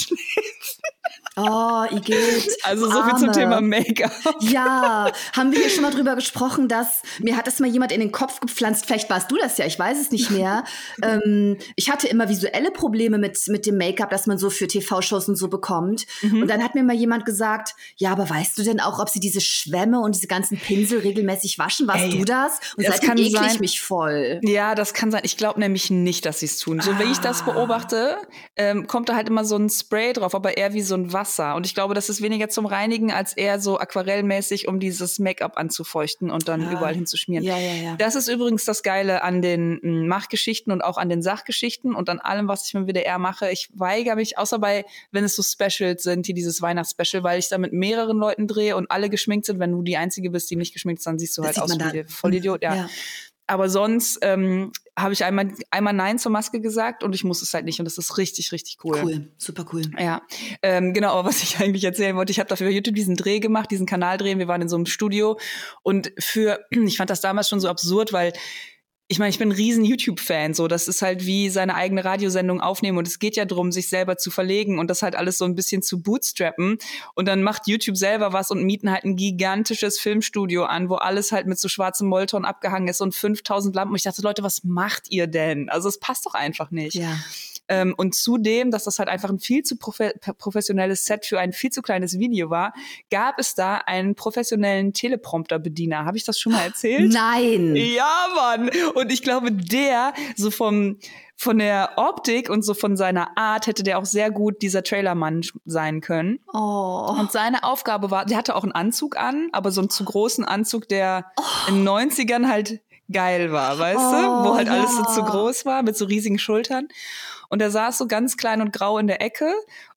Oh, Igitt. Also so Arme. viel zum Thema Make-up. Ja, haben wir hier schon mal drüber gesprochen, dass mir hat das mal jemand in den Kopf gepflanzt, vielleicht warst du das ja, ich weiß es nicht mehr. ähm, ich hatte immer visuelle Probleme mit, mit dem Make-up, das man so für TV-Shows und so bekommt. Mhm. Und dann hat mir mal jemand gesagt, ja, aber weißt du denn auch, ob sie diese Schwämme und diese ganzen Pinsel regelmäßig waschen? Warst Ey, du das? Und das seitdem ekle ich mich voll. Ja, das kann sein. Ich glaube nämlich nicht, dass sie es tun. So ah. wie ich das ah. beobachte, ähm, kommt da halt immer so ein Spray drauf, aber eher wie so ein Wasser. Und ich glaube, das ist weniger zum Reinigen als eher so aquarellmäßig, um dieses Make-up anzufeuchten und dann ah. überall hinzuschmieren. Ja, ja, ja. Das ist übrigens das Geile an den hm, Machgeschichten und auch an den Sachgeschichten und an allem, was ich mit WDR mache. Ich weigere mich, außer bei, wenn es so Specials sind, hier dieses Weihnachtsspecial, weil ich da mit mehreren Leuten drehe und alle geschminkt sind. Wenn du die Einzige bist, die nicht geschminkt ist, dann siehst du das halt aus wie Vollidiot. Ja. ja. Aber sonst ähm, habe ich einmal, einmal Nein zur Maske gesagt und ich muss es halt nicht. Und das ist richtig, richtig cool. Cool, super cool. Ja, ähm, genau. Aber was ich eigentlich erzählen wollte, ich habe dafür YouTube diesen Dreh gemacht, diesen Kanal drehen. Wir waren in so einem Studio und für, ich fand das damals schon so absurd, weil ich meine, ich bin ein riesen YouTube-Fan, so das ist halt wie seine eigene Radiosendung aufnehmen und es geht ja darum, sich selber zu verlegen und das halt alles so ein bisschen zu bootstrappen und dann macht YouTube selber was und mieten halt ein gigantisches Filmstudio an, wo alles halt mit so schwarzem Molton abgehangen ist und 5000 Lampen. Und ich dachte, Leute, was macht ihr denn? Also es passt doch einfach nicht. Ja. Ähm, und zudem, dass das halt einfach ein viel zu profe professionelles Set für ein viel zu kleines Video war, gab es da einen professionellen Teleprompter-Bediener. Habe ich das schon mal erzählt? Nein. Ja, Mann. Und ich glaube, der so vom von der Optik und so von seiner Art hätte der auch sehr gut dieser Trailermann sein können. Oh. Und seine Aufgabe war, der hatte auch einen Anzug an, aber so einen zu großen Anzug, der oh. in den 90ern halt geil war, weißt oh, du? Wo halt ja. alles so zu groß war, mit so riesigen Schultern. Und er saß so ganz klein und grau in der Ecke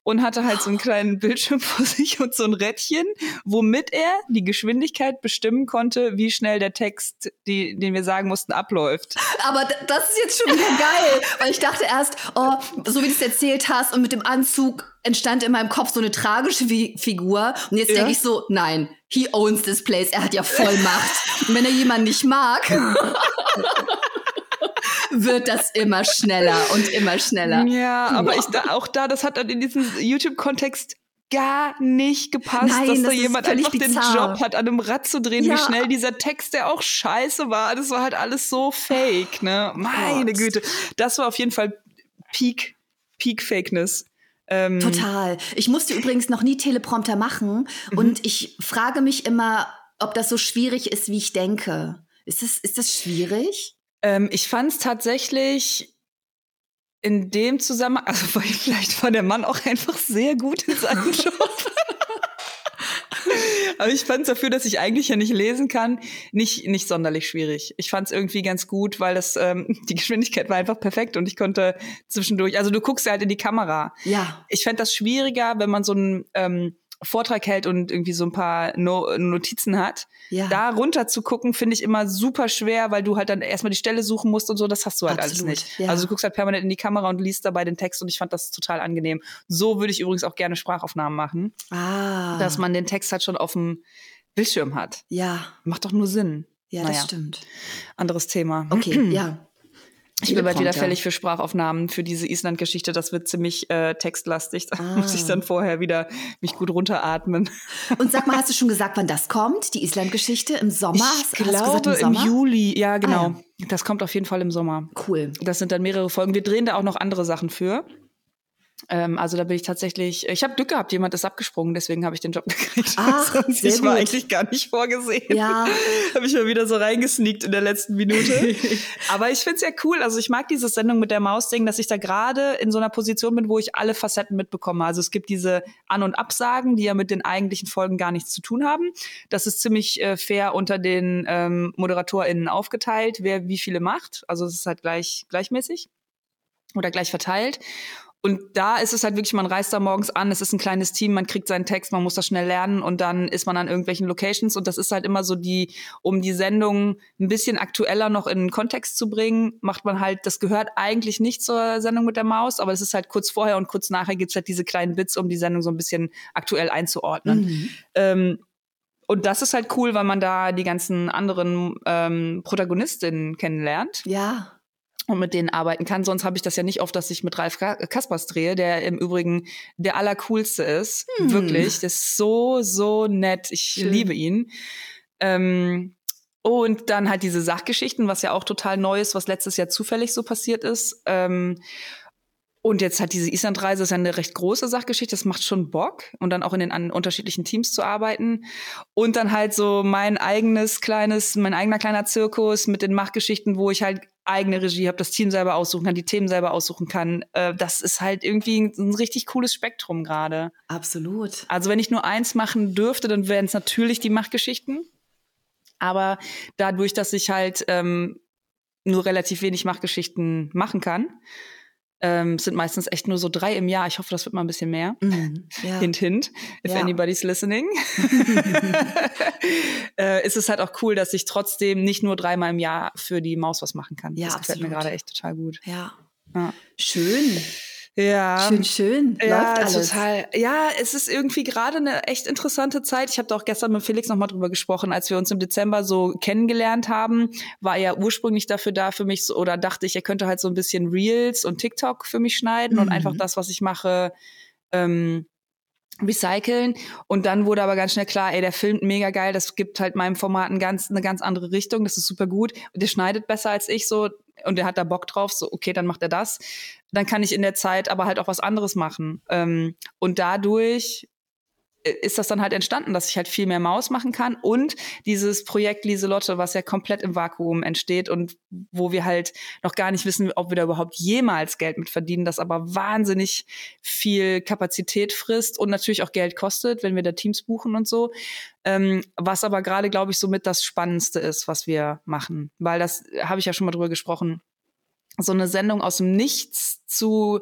und hatte halt so einen kleinen Bildschirm vor sich und so ein Rädchen, womit er die Geschwindigkeit bestimmen konnte, wie schnell der Text, die, den wir sagen mussten, abläuft. Aber das ist jetzt schon wieder geil, weil ich dachte erst, oh, so wie du es erzählt hast und mit dem Anzug entstand in meinem Kopf so eine tragische Figur. Und jetzt ja. denke ich so, nein, he owns this place. Er hat ja voll Macht. Und wenn er jemanden nicht mag. wird das immer schneller und immer schneller. Ja, aber ich da, auch da, das hat dann in diesem YouTube-Kontext gar nicht gepasst, Nein, dass das da jemand einfach bizarr. den Job hat, an einem Rad zu drehen, ja. wie schnell dieser Text, der auch scheiße war. Das war halt alles so fake, ne? Meine Gott. Güte. Das war auf jeden Fall Peak, Peak Fakeness. Ähm, Total. Ich musste übrigens noch nie Teleprompter machen mhm. und ich frage mich immer, ob das so schwierig ist, wie ich denke. Ist das, ist das schwierig? Ähm, ich fand es tatsächlich in dem Zusammenhang, also vielleicht war der Mann auch einfach sehr gut in seinem Job. Aber ich fand es dafür, dass ich eigentlich ja nicht lesen kann, nicht, nicht sonderlich schwierig. Ich fand es irgendwie ganz gut, weil das ähm, die Geschwindigkeit war einfach perfekt und ich konnte zwischendurch, also du guckst ja halt in die Kamera. Ja. Ich fände das schwieriger, wenn man so ein ähm, Vortrag hält und irgendwie so ein paar no Notizen hat. Ja. Da runter zu gucken, finde ich immer super schwer, weil du halt dann erstmal die Stelle suchen musst und so, das hast du halt Absolut, alles nicht. Ja. Also du guckst halt permanent in die Kamera und liest dabei den Text und ich fand das total angenehm. So würde ich übrigens auch gerne Sprachaufnahmen machen. Ah. Dass man den Text halt schon auf dem Bildschirm hat. Ja. Macht doch nur Sinn. Ja, naja. das stimmt. Anderes Thema. Okay, ja. Ich bin bald wieder fällig für Sprachaufnahmen für diese Island-Geschichte. Das wird ziemlich äh, textlastig. Da ah. muss ich dann vorher wieder mich gut runteratmen. Und sag mal, hast du schon gesagt, wann das kommt? Die Island-Geschichte im Sommer? Ich hast, glaube gesagt, im, im, Juli. Ja, genau. Ah, ja. Das kommt auf jeden Fall im Sommer. Cool. Das sind dann mehrere Folgen. Wir drehen da auch noch andere Sachen für. Ähm, also da bin ich tatsächlich, ich habe Glück gehabt, jemand ist abgesprungen, deswegen habe ich den Job gekriegt. Ach, Sonst, ich war eigentlich gar nicht vorgesehen. Ja. habe ich mal wieder so reingesneakt in der letzten Minute. Aber ich finde es ja cool. Also ich mag diese Sendung mit der Maus-Ding, dass ich da gerade in so einer Position bin, wo ich alle Facetten mitbekomme. Also es gibt diese An- und Absagen, die ja mit den eigentlichen Folgen gar nichts zu tun haben. Das ist ziemlich äh, fair unter den ähm, ModeratorInnen aufgeteilt, wer wie viele macht. Also es ist halt gleich gleichmäßig oder gleich verteilt. Und da ist es halt wirklich, man reist da morgens an, es ist ein kleines Team, man kriegt seinen Text, man muss das schnell lernen und dann ist man an irgendwelchen Locations und das ist halt immer so die, um die Sendung ein bisschen aktueller noch in den Kontext zu bringen, macht man halt, das gehört eigentlich nicht zur Sendung mit der Maus, aber es ist halt kurz vorher und kurz nachher gibt's halt diese kleinen Bits, um die Sendung so ein bisschen aktuell einzuordnen. Mhm. Ähm, und das ist halt cool, weil man da die ganzen anderen ähm, Protagonistinnen kennenlernt. Ja und mit denen arbeiten kann. Sonst habe ich das ja nicht oft, dass ich mit Ralf Kaspers drehe, der im Übrigen der allercoolste ist. Hm. Wirklich. Der ist so, so nett. Ich Schön. liebe ihn. Ähm, und dann halt diese Sachgeschichten, was ja auch total neu ist, was letztes Jahr zufällig so passiert ist. Ähm, und jetzt hat diese Islandreise ist ja eine recht große Sachgeschichte, das macht schon Bock und dann auch in den an unterschiedlichen Teams zu arbeiten und dann halt so mein eigenes kleines, mein eigener kleiner Zirkus mit den Machgeschichten, wo ich halt eigene Regie habe, das Team selber aussuchen kann, die Themen selber aussuchen kann. Äh, das ist halt irgendwie ein, ein richtig cooles Spektrum gerade. Absolut. Also wenn ich nur eins machen dürfte, dann wären es natürlich die Machgeschichten. Aber dadurch, dass ich halt ähm, nur relativ wenig Machgeschichten machen kann, ähm, sind meistens echt nur so drei im Jahr. Ich hoffe, das wird mal ein bisschen mehr. Mm, ja. Hint, hint, if ja. anybody's listening. äh, ist es halt auch cool, dass ich trotzdem nicht nur dreimal im Jahr für die Maus was machen kann. Ja, das absolut. gefällt mir gerade echt total gut. Ja. ja. Schön. Ja. Schön, schön. Ja, Läuft alles. total. Ja, es ist irgendwie gerade eine echt interessante Zeit. Ich habe da auch gestern mit Felix nochmal drüber gesprochen, als wir uns im Dezember so kennengelernt haben, war er ursprünglich dafür da für mich so, oder dachte ich, er könnte halt so ein bisschen Reels und TikTok für mich schneiden mhm. und einfach das, was ich mache, ähm, recyceln und dann wurde aber ganz schnell klar, ey, der filmt mega geil, das gibt halt meinem Format ein ganz, eine ganz andere Richtung, das ist super gut und der schneidet besser als ich so, und der hat da Bock drauf, so okay, dann macht er das. Dann kann ich in der Zeit aber halt auch was anderes machen. Ähm, und dadurch ist das dann halt entstanden, dass ich halt viel mehr Maus machen kann und dieses Projekt Lieselotte, was ja komplett im Vakuum entsteht und wo wir halt noch gar nicht wissen, ob wir da überhaupt jemals Geld mit verdienen, das aber wahnsinnig viel Kapazität frisst und natürlich auch Geld kostet, wenn wir da Teams buchen und so. Ähm, was aber gerade, glaube ich, somit das Spannendste ist, was wir machen, weil das habe ich ja schon mal drüber gesprochen. So eine Sendung aus dem Nichts zu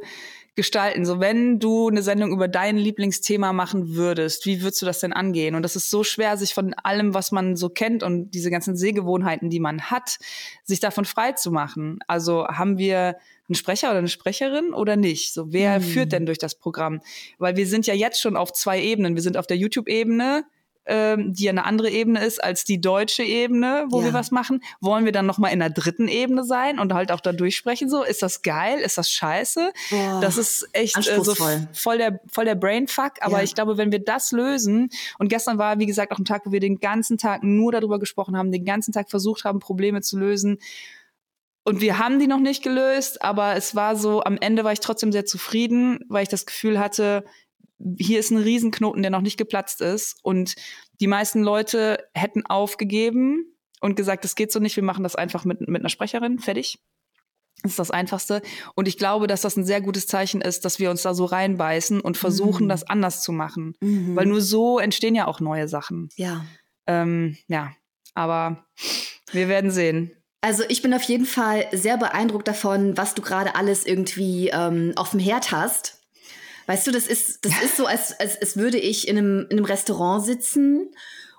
gestalten? So, wenn du eine Sendung über dein Lieblingsthema machen würdest, wie würdest du das denn angehen? Und das ist so schwer, sich von allem, was man so kennt und diese ganzen Sehgewohnheiten, die man hat, sich davon frei zu machen. Also haben wir einen Sprecher oder eine Sprecherin oder nicht? So, wer mhm. führt denn durch das Programm? Weil wir sind ja jetzt schon auf zwei Ebenen. Wir sind auf der YouTube-Ebene, ähm, die ja eine andere Ebene ist als die deutsche Ebene, wo Ja. wir was machen? Wollen wir dann noch mal in der dritten Ebene sein und halt auch da durchsprechen? So, ist das geil? Ist das scheiße? Boah, das ist echt äh, so voll der voll der Brainfuck. Aber Ja. ich glaube, wenn wir das lösen und gestern war wie gesagt auch ein Tag, wo wir den ganzen Tag nur darüber gesprochen haben, den ganzen Tag versucht haben, Probleme zu lösen. Und wir haben die noch nicht gelöst, aber es war so, am Ende war ich trotzdem sehr zufrieden, weil ich das Gefühl hatte, hier ist ein Riesenknoten, der noch nicht geplatzt ist. Und die meisten Leute hätten aufgegeben und gesagt, das geht so nicht, wir machen das einfach mit, mit einer Sprecherin, fertig. Das ist das Einfachste. Und ich glaube, dass das ein sehr gutes Zeichen ist, dass wir uns da so reinbeißen und versuchen, Mhm. das anders zu machen. Mhm. Weil nur so entstehen ja auch neue Sachen. ja. Ähm, ja, aber wir werden sehen. Also ich bin auf jeden Fall sehr beeindruckt davon, was du gerade alles irgendwie ähm, auf dem Herd hast. Weißt du, das ist, das ist so, als, als, als würde ich in einem, in einem Restaurant sitzen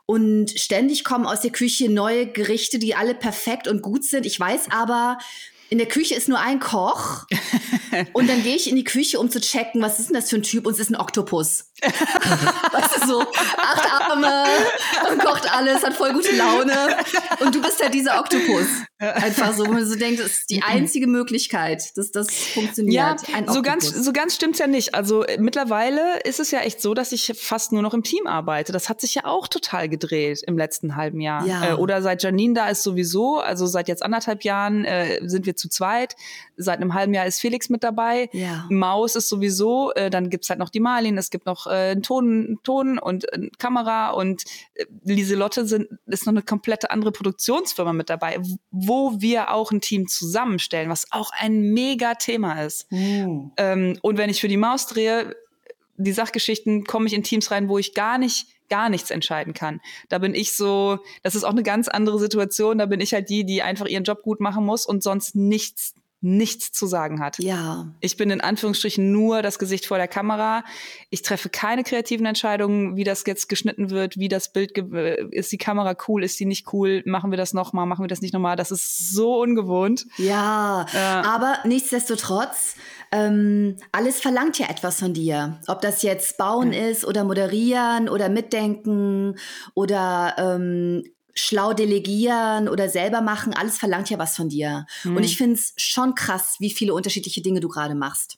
und ständig kommen aus der Küche neue Gerichte, die alle perfekt und gut sind. Ich weiß aber, in der Küche ist nur ein Koch und dann gehe ich in die Küche, um zu checken, was ist denn das für ein Typ und es ist ein Oktopus. Weißt du, so acht Arme, kocht alles, hat voll gute Laune und du bist halt dieser Oktopus. Einfach so, wo man so denkt, das ist die einzige Möglichkeit, dass das funktioniert. Ja, Ein so ganz, so ganz stimmt's ja nicht. Also äh, mittlerweile ist es ja echt so, dass ich fast nur noch im Team arbeite. Das hat sich ja auch total gedreht im letzten halben Jahr. Ja. Äh, oder seit Janine da ist sowieso, also seit jetzt anderthalb Jahren äh, sind wir zu zweit. Seit einem halben Jahr ist Felix mit dabei. Ja. Maus ist sowieso, äh, dann gibt's halt noch die Marlin, es gibt noch äh, einen Ton, Ton und äh, Kamera und äh, Lieselotte sind, ist noch eine komplette andere Produktionsfirma mit dabei, wo wir auch ein Team zusammenstellen, was auch ein mega Thema ist. Oh. Ähm, und wenn ich für die Maus drehe, die Sachgeschichten, komme ich in Teams rein, wo ich gar nicht gar nichts entscheiden kann. Da bin ich so, das ist auch eine ganz andere Situation. Da bin ich halt die, die einfach ihren Job gut machen muss und sonst nichts, nichts zu sagen hat. Ja. Ich bin in Anführungsstrichen nur das Gesicht vor der Kamera. Ich treffe keine kreativen Entscheidungen, wie das jetzt geschnitten wird, wie das Bild, äh, ist die Kamera cool, ist die nicht cool, machen wir das nochmal, machen wir das nicht nochmal. Das ist so ungewohnt. Ja, Ja. aber nichtsdestotrotz, ähm, alles verlangt ja etwas von dir. Ob das jetzt bauen ist oder moderieren oder mitdenken oder ähm, schlau delegieren oder selber machen, alles verlangt ja was von dir. Hm. Und ich finde es schon krass, wie viele unterschiedliche Dinge du gerade machst.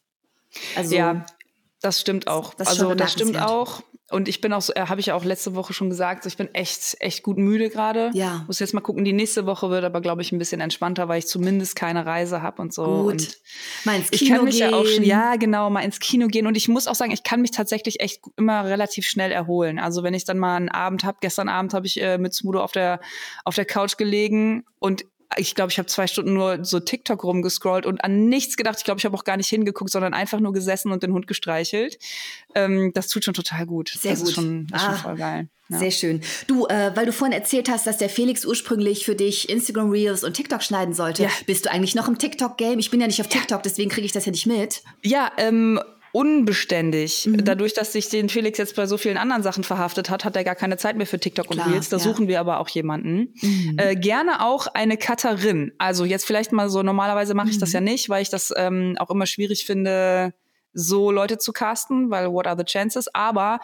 Also, Ja, das stimmt auch. Das also das stimmt auch. Und ich bin auch, so, äh, habe ich ja auch letzte Woche schon gesagt, ich bin echt, echt gut müde gerade. Ja. Muss jetzt mal gucken. Die nächste Woche wird aber, glaube ich, ein bisschen entspannter, weil ich zumindest keine Reise habe und so. gut. Und Mal ins ich Kino kann mich gehen. ja auch schon, ja, genau, mal ins Kino gehen. Und ich muss auch sagen, ich kann mich tatsächlich echt immer relativ schnell erholen. Also wenn ich dann mal einen Abend habe, gestern Abend habe ich äh, mit Smudo auf der, auf der Couch gelegen und ich glaube, ich habe zwei Stunden nur so TikTok rumgescrollt und an nichts gedacht. Ich glaube, ich habe auch gar nicht hingeguckt, sondern einfach nur gesessen und den Hund gestreichelt. Ähm, das tut schon total gut. Sehr das gut. Ist schon, das ist Ah, schon voll geil. Ja. Sehr schön. Du, äh, weil du vorhin erzählt hast, dass der Felix ursprünglich für dich Instagram Reels und TikTok schneiden sollte. Ja. Bist du eigentlich noch im TikTok-Game? Ich bin ja nicht auf TikTok, deswegen kriege ich das ja nicht mit. Ja, ähm, unbeständig. Mhm. Dadurch, dass sich den Felix jetzt bei so vielen anderen Sachen verhaftet hat, hat er gar keine Zeit mehr für TikTok Klar, und Reels. Da ja. suchen wir aber auch jemanden. Mhm. Äh, gerne auch eine Cutterin. Also jetzt vielleicht mal so, normalerweise mache ich Mhm. das ja nicht, weil ich das ähm, auch immer schwierig finde, so Leute zu casten, weil what are the chances? Aber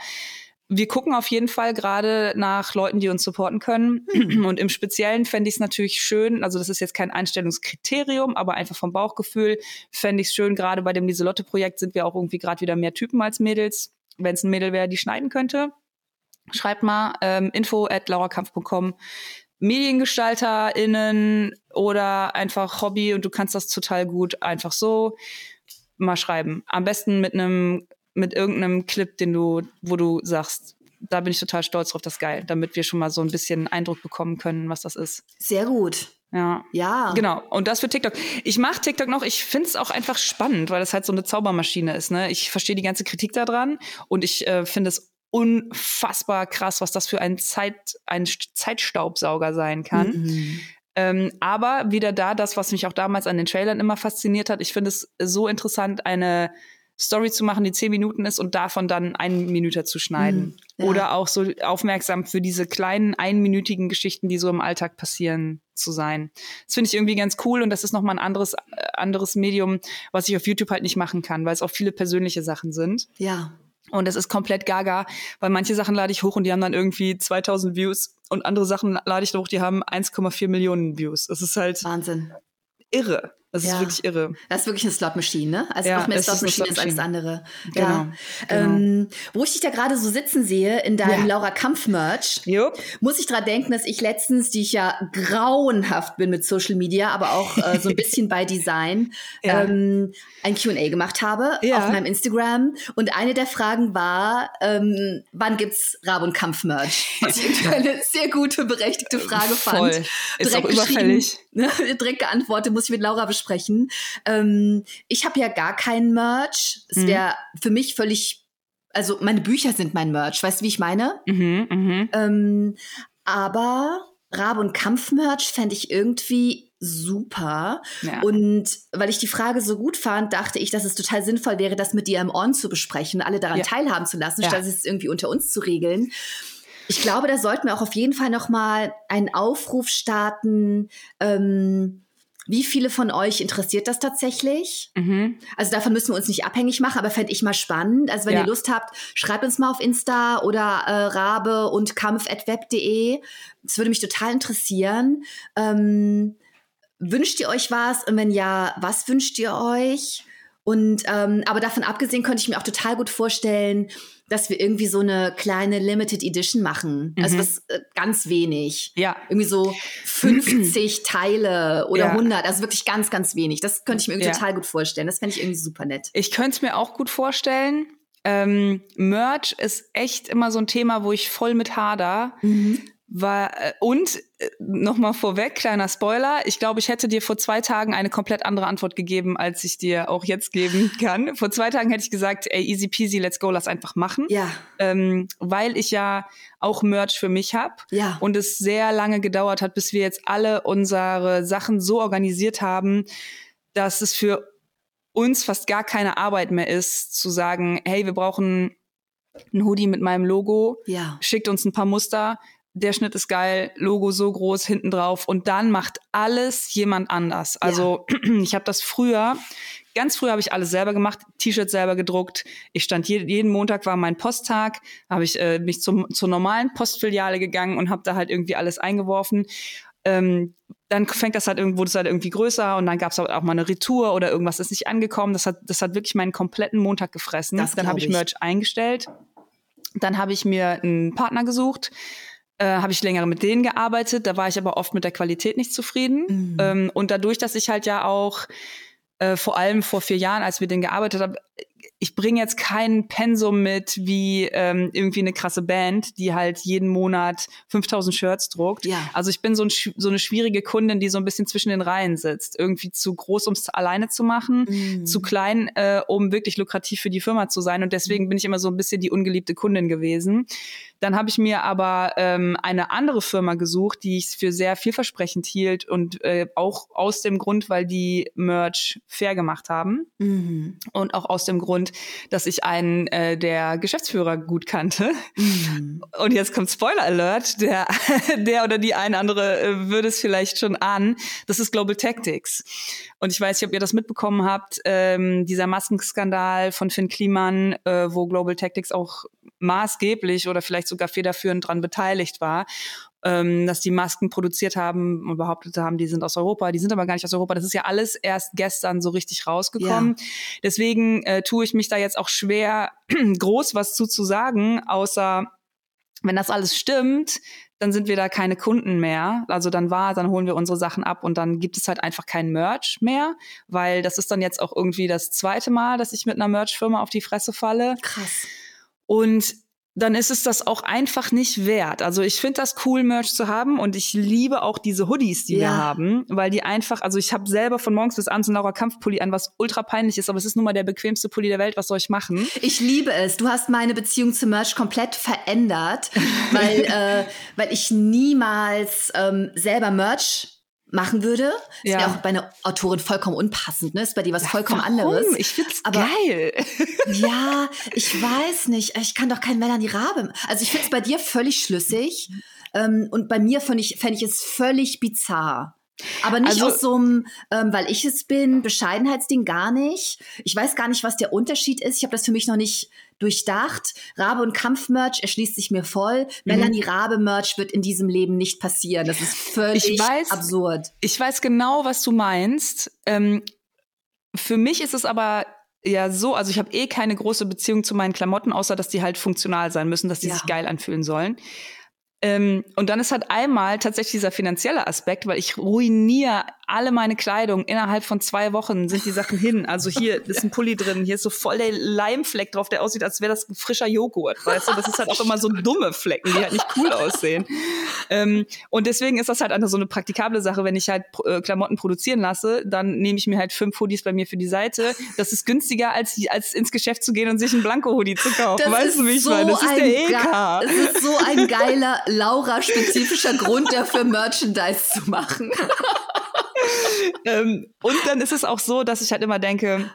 wir gucken auf jeden Fall gerade nach Leuten, die uns supporten können. Und im Speziellen fände ich es natürlich schön, also das ist jetzt kein Einstellungskriterium, aber einfach vom Bauchgefühl fände ich es schön, gerade bei dem Lieselotte-Projekt sind wir auch irgendwie gerade wieder mehr Typen als Mädels. Wenn es ein Mädel wäre, die schneiden könnte, schreibt mal ähm, info at laurakampf.com. MediengestalterInnen oder einfach Hobby und du kannst das total gut einfach so mal schreiben. Am besten mit einem, mit irgendeinem Clip, den du, wo du sagst, da bin ich total stolz drauf, das ist geil, damit wir schon mal so ein bisschen Eindruck bekommen können, was das ist. Sehr gut. Ja. Ja. Genau, und das für TikTok. Ich mache TikTok noch, ich finde es auch einfach spannend, weil das halt so eine Zaubermaschine ist. Ne? Ich verstehe die ganze Kritik daran und ich äh, finde es unfassbar krass, was das für ein, Zeit, ein St- Zeitstaubsauger sein kann. Mhm. Ähm, aber wieder da, das, was mich auch damals an den Trailern immer fasziniert hat, ich finde es so interessant, eine Story zu machen, die zehn Minuten ist und davon dann einen Minute zu schneiden. Mhm, ja. Oder auch so aufmerksam für diese kleinen einminütigen Geschichten, die so im Alltag passieren, zu sein. Das finde ich irgendwie ganz cool und das ist nochmal ein anderes, äh, anderes Medium, was ich auf YouTube halt nicht machen kann, weil es auch viele persönliche Sachen sind. Ja. Und es ist komplett gaga, weil manche Sachen lade ich hoch und die haben dann irgendwie 2000 Views und andere Sachen lade ich hoch, die haben 1,4 Millionen Views. Das ist halt Wahnsinn. irre. Das ja. ist wirklich irre. Das ist wirklich eine Slot-Machine, ne? Also Ja, noch mehr Slot-Machine als alles andere. Genau, Ja. genau. Ähm, wo ich dich da gerade so sitzen sehe, in deinem. Laura Kampf-Merch, muss ich dran denken, dass ich letztens, die ich ja grauenhaft bin mit Social Media, aber auch äh, so ein bisschen bei Design, ähm, ein Q&A gemacht habe auf meinem Instagram. Und eine der Fragen war, ähm, wann gibt's Rab- und Kampf-Merch? Was ich eine sehr gute, berechtigte Frage fand. Voll. Ist auch überfällig. Ne, direkt geantwortet, muss ich mit Laura besprechen. Ähm, ich habe ja gar keinen Merch. Es Mhm. wäre für mich völlig, also meine Bücher sind mein Merch. Weißt du, wie ich meine? Mhm, mhm. Ähm, aber Rabe und Kampf-Merch fände ich irgendwie super. Ja. Und weil ich die Frage so gut fand, dachte ich, dass es total sinnvoll wäre, das mit dir im On zu besprechen, alle daran Ja. teilhaben zu lassen, Ja. statt es irgendwie unter uns zu regeln. Ich glaube, da sollten wir auch auf jeden Fall noch mal einen Aufruf starten. Ähm, wie viele von euch interessiert das tatsächlich? Mhm. Also davon müssen wir uns nicht abhängig machen, aber fände ich mal spannend. Also wenn Ja. ihr Lust habt, schreibt uns mal auf Insta oder äh, rabe und kampf.web.de. Das würde mich total interessieren. Ähm, wünscht ihr euch was? Und wenn ja, was wünscht ihr euch? Und ähm, aber davon abgesehen könnte ich mir auch total gut vorstellen, dass wir irgendwie so eine kleine Limited Edition machen. Also Mhm. was äh, ganz wenig. Ja. Irgendwie so 50 Teile oder Ja. 100, also wirklich ganz, ganz wenig. Das könnte ich mir Ja. total gut vorstellen. Das fände ich irgendwie super nett. Ich könnte es mir auch gut vorstellen. Ähm, Merch ist echt immer so ein Thema, wo ich voll mit hader. War, äh, und äh, nochmal vorweg, kleiner Spoiler, ich glaube, ich hätte dir vor zwei Tagen eine komplett andere Antwort gegeben, als ich dir auch jetzt geben kann. Vor zwei Tagen hätte ich gesagt, ey, easy peasy, let's go, lass einfach machen. Ja, Ähm, weil ich ja auch Merch für mich hab ja. und es sehr lange gedauert hat, bis wir jetzt alle unsere Sachen so organisiert haben, dass es für uns fast gar keine Arbeit mehr ist, zu sagen, hey, wir brauchen ein Hoodie mit meinem Logo, ja. schickt uns ein paar Muster, der Schnitt ist geil, Logo so groß hinten drauf und dann macht alles jemand anders. Also ich habe das früher, ganz früher habe ich alles selber gemacht, T-Shirts selber gedruckt. Ich stand je, jeden Montag war mein Posttag, habe ich äh, mich zum, zur normalen Postfiliale gegangen und habe da halt irgendwie alles eingeworfen. Ähm, dann fängt das halt irgendwo, das halt irgendwie größer und dann gab es auch mal eine Retour oder irgendwas ist nicht angekommen. Das hat, das hat wirklich meinen kompletten Montag gefressen. Das dann habe ich. Merch eingestellt. Dann habe ich mir einen Partner gesucht, äh, habe ich länger mit denen gearbeitet. Da war ich aber oft mit der Qualität nicht zufrieden. Mhm. Ähm, und dadurch, dass ich halt ja auch äh, vor allem vor vier Jahren, als wir den gearbeitet haben, ich bringe jetzt kein Pensum mit wie ähm, irgendwie eine krasse Band, die halt jeden Monat 5000 Shirts druckt. Ja. Also ich bin so, ein, so eine schwierige Kundin, die so ein bisschen zwischen den Reihen sitzt. Irgendwie zu groß, um es alleine zu machen, Mhm. zu klein, äh, um wirklich lukrativ für die Firma zu sein. Und deswegen bin ich immer so ein bisschen die ungeliebte Kundin gewesen. Dann habe ich mir aber ähm, eine andere Firma gesucht, die ich für sehr vielversprechend hielt und äh, auch aus dem Grund, weil die Merch fair gemacht haben Mhm. und auch aus dem Grund, dass ich einen äh, der Geschäftsführer gut kannte. Mhm. Und jetzt kommt Spoiler Alert, der, der oder die eine andere äh, würde es vielleicht schon ahnen. Das ist Global Tactics. Und ich weiß nicht, ob ihr das mitbekommen habt, ähm, dieser Maskenskandal von Finn Kliman, äh, wo Global Tactics auch maßgeblich oder vielleicht sogar federführend dran beteiligt war, ähm, dass die Masken produziert haben und behauptet haben, die sind aus Europa, die sind aber gar nicht aus Europa. Das ist ja alles erst gestern so richtig rausgekommen. Deswegen äh, tue ich mich da jetzt auch schwer, groß was zu, zu sagen, außer wenn das alles stimmt, dann sind wir da keine Kunden mehr. Also dann war, dann holen wir unsere Sachen ab und dann gibt es halt einfach kein Merch mehr, weil das ist dann jetzt auch irgendwie das zweite Mal, dass ich mit einer Merch-Firma auf die Fresse falle. Krass. Und dann ist es das auch einfach nicht wert. Also ich finde das cool, Merch zu haben und ich liebe auch diese Hoodies, die wir Ja. haben, weil die einfach, also ich habe selber von morgens bis abends einen Laura Kampfpulli an, was ultra peinlich ist, aber es ist nun mal der bequemste Pulli der Welt, was soll ich machen? Ich liebe es. Du hast meine Beziehung zu Merch komplett verändert, weil, äh, weil ich niemals ähm, selber Merch machen würde. Ist Ja. ja auch bei einer Autorin vollkommen unpassend, ne? Ist bei dir was vollkommen Warum? anderes. Ich find's Aber- geil. Ja, ich weiß nicht. Ich kann doch kein Melanie Rabe. Also ich finde es bei dir völlig schlüssig. Ähm, und bei mir fände ich, fänd ich es völlig bizarr. Aber nicht Also- aus so einem, ähm, weil ich es bin, Bescheidenheitsding gar nicht. Ich weiß gar nicht, was der Unterschied ist. Ich habe das für mich noch nicht durchdacht. Rabe und Kampf-Merch erschließt sich mir voll. Mhm. Melanie Rabe-Merch wird in diesem Leben nicht passieren. Das ist völlig ich weiß, absurd. Ich weiß genau, was du meinst. Ähm, für mich ist es aber ja so, also ich habe eh keine große Beziehung zu meinen Klamotten, außer dass die halt funktional sein müssen, dass die ja. sich geil anfühlen sollen. Ähm, und dann ist halt einmal tatsächlich dieser finanzielle Aspekt, weil ich ruiniere alle meine Kleidung. Innerhalb von zwei Wochen sind die Sachen hin. Also hier ist ein Pulli drin, hier ist so voll der Leimfleck drauf, der aussieht, als wäre das ein frischer Joghurt. Weißt du, das ist halt auch immer so dumme Flecken, die halt nicht cool aussehen. Ähm, und deswegen ist das halt einfach so eine praktikable Sache. Wenn ich halt äh, Klamotten produzieren lasse, dann nehme ich mir halt fünf Hoodies bei mir für die Seite. Das ist günstiger, als, als ins Geschäft zu gehen und sich ein Blanko-Hoodie zu kaufen. Das weißt du, wie ich so meine? Das ist der EK. Es ist so ein geiler Laura-spezifischer Grund dafür, Merchandise zu machen. ähm, und dann ist es auch so, dass ich halt immer denke,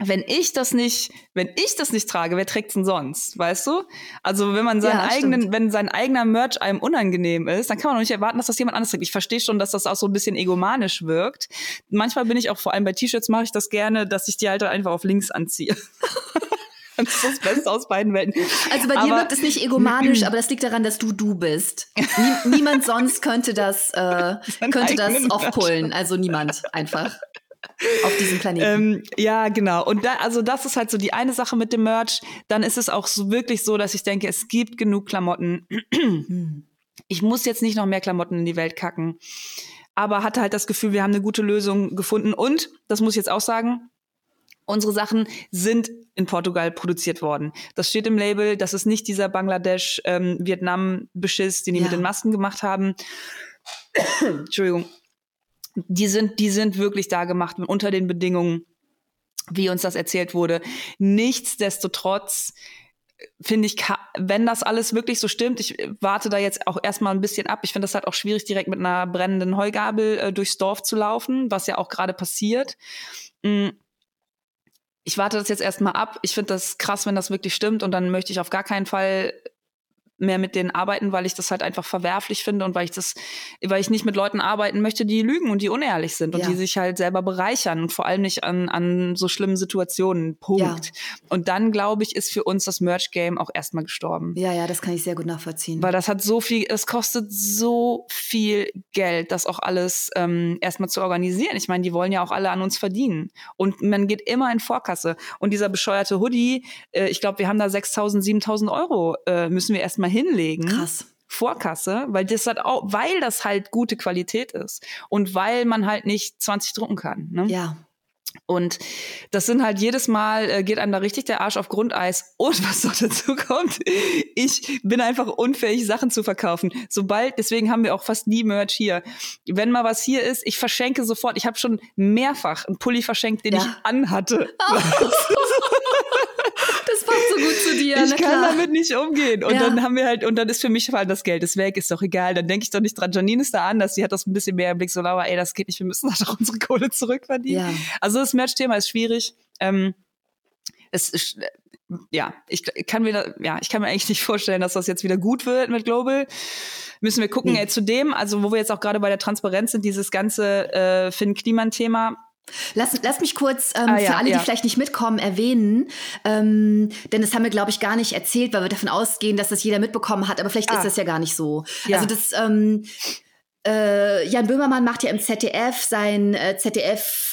wenn ich das nicht, wenn ich das nicht trage, wer trägt's denn sonst, weißt du? Also wenn man seinen ja, eigenen, stimmt. wenn sein eigener Merch einem unangenehm ist, dann kann man doch nicht erwarten, dass das jemand anderes trägt. Ich verstehe schon, dass das auch so ein bisschen egomanisch wirkt. Manchmal bin ich auch, vor allem bei T-Shirts mache ich das gerne, dass ich die halt einfach auf links anziehe. Das ist das Beste aus beiden Welten. Also bei aber, dir wirkt es nicht egomanisch, aber das liegt daran, dass du du bist. Nie, niemand sonst könnte das, äh, könnte das aufpullen. Also niemand einfach auf diesem Planeten. Ähm, ja, genau. Und da, also das ist halt so die eine Sache mit dem Merch. Dann ist es auch so wirklich so, dass ich denke, es gibt genug Klamotten. ich muss jetzt nicht noch mehr Klamotten in die Welt kacken. Aber hatte halt das Gefühl, wir haben eine gute Lösung gefunden. Und, das muss ich jetzt auch sagen, Unsere Sachen sind in Portugal produziert worden. Das steht im Label. Das ist nicht dieser Bangladesch-Vietnam-Beschiss, ähm, den die ja. mit den Masken gemacht haben. Entschuldigung. Die sind, die sind wirklich da gemacht unter den Bedingungen, wie uns das erzählt wurde. Nichtsdestotrotz finde ich, wenn das alles wirklich so stimmt, ich warte da jetzt auch erstmal ein bisschen ab. Ich finde das halt auch schwierig, direkt mit einer brennenden Heugabel äh, durchs Dorf zu laufen, was ja auch gerade passiert. Mm ich warte das jetzt erstmal ab. Ich finde das krass, wenn das wirklich stimmt und dann möchte ich auf gar keinen Fall mehr mit denen arbeiten, weil ich das halt einfach verwerflich finde und weil ich das, weil ich nicht mit Leuten arbeiten möchte, die lügen und die unehrlich sind und ja. die sich halt selber bereichern und vor allem nicht an, an so schlimmen Situationen. Punkt. Ja. Und dann, glaube ich, ist für uns das Merch-Game auch erstmal gestorben. Ja, ja, das kann ich sehr gut nachvollziehen. Weil das hat so viel, es kostet so viel Geld, das auch alles ähm, erstmal zu organisieren. Ich meine, die wollen ja auch alle an uns verdienen. Und man geht immer in Vorkasse. Und dieser bescheuerte Hoodie, äh, ich glaube, wir haben da 6.000, 7.000 Euro, äh, müssen wir erstmal mal hinlegen. Krass. Vorkasse, weil das halt auch, weil das halt gute Qualität ist und weil man halt nicht 20 drucken kann. Ne? Ja. Und das sind halt jedes Mal äh, geht einem da richtig der Arsch auf Grundeis. Und was noch dazu kommt, ich bin einfach unfähig, Sachen zu verkaufen. Sobald, deswegen haben wir auch fast nie Merch hier. Wenn mal was hier ist, ich verschenke sofort. Ich habe schon mehrfach einen Pulli verschenkt, den ja. ich anhatte. Dir. Ich kann klar. damit nicht umgehen. Und ja. dann haben wir halt, und dann ist für mich halt das Geld ist weg, ist doch egal. Dann denke ich doch nicht dran. Janine ist da anders, sie hat das ein bisschen mehr im Blick, so Laura, ey, das geht nicht, wir müssen doch unsere Kohle zurückverdienen. Ja. Also das Match-Thema ist schwierig. Ähm, es ist, ja, ich kann mir ja, ich kann mir eigentlich nicht vorstellen, dass das jetzt wieder gut wird mit Global. Müssen wir gucken. Nee. Ey, zudem, also wo wir jetzt auch gerade bei der Transparenz sind, dieses ganze äh, Finn Kliman-Thema Lass, lass mich kurz ähm, ah, ja, für alle, ja. die vielleicht nicht mitkommen, erwähnen, ähm, denn das haben wir, glaube ich, gar nicht erzählt, weil wir davon ausgehen, dass das jeder mitbekommen hat, aber vielleicht ah. ist das ja gar nicht so. Ja. Also das ähm, äh, Jan Böhmermann macht ja im ZDF sein äh,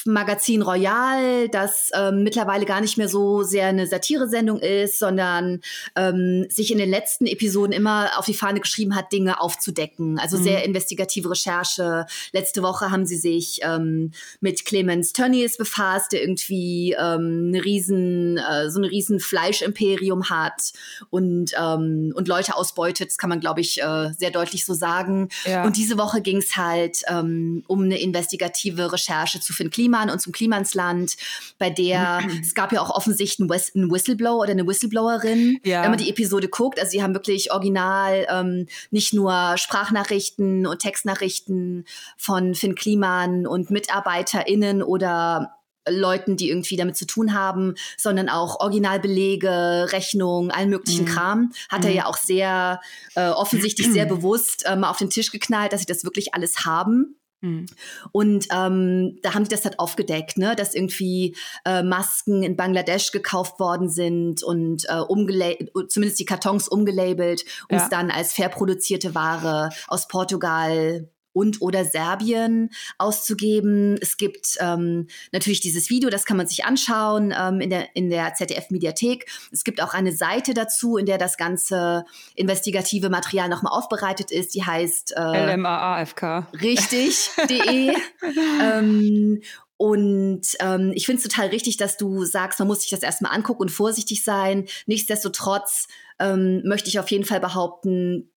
ZDF-Magazin Royal, das ähm, mittlerweile gar nicht mehr so sehr eine Satiresendung ist, sondern ähm, sich in den letzten Episoden immer auf die Fahne geschrieben hat, Dinge aufzudecken. Also mhm. sehr investigative Recherche. Letzte Woche haben sie sich ähm, mit Clemens Tönnies befasst, der irgendwie ähm, eine riesen, äh, so ein riesen Fleischimperium hat und, ähm, und Leute ausbeutet. Das kann man, glaube ich, äh, sehr deutlich so sagen. Ja. Und diese Woche ging es halt ähm, um eine investigative Recherche zu Finn Kliman und zum Klimansland, bei der es gab ja auch offensichtlich einen, Whistleblower oder eine Whistleblowerin, ja. wenn man die Episode guckt. Also sie haben wirklich original ähm, nicht nur Sprachnachrichten und Textnachrichten von Finn Kliman und MitarbeiterInnen oder Leuten, die irgendwie damit zu tun haben, sondern auch Originalbelege, Rechnungen, allen möglichen mhm. Kram. Hat mhm. er ja auch sehr äh, offensichtlich sehr bewusst äh, mal auf den Tisch geknallt, dass sie das wirklich alles haben. Mhm. Und ähm, da haben die das halt aufgedeckt, ne? dass irgendwie äh, Masken in Bangladesch gekauft worden sind und äh, zumindest die Kartons umgelabelt, um es ja. dann als fair produzierte Ware aus Portugal und oder Serbien auszugeben. Es gibt ähm, natürlich dieses Video, das kann man sich anschauen ähm, in der, in der ZDF-Mediathek. Es gibt auch eine Seite dazu, in der das ganze investigative Material nochmal aufbereitet ist. Die heißt äh, LMAAFK. Richtig, de. ähm, und ähm, ich finde es total richtig, dass du sagst, man muss sich das erstmal angucken und vorsichtig sein. Nichtsdestotrotz ähm, möchte ich auf jeden Fall behaupten,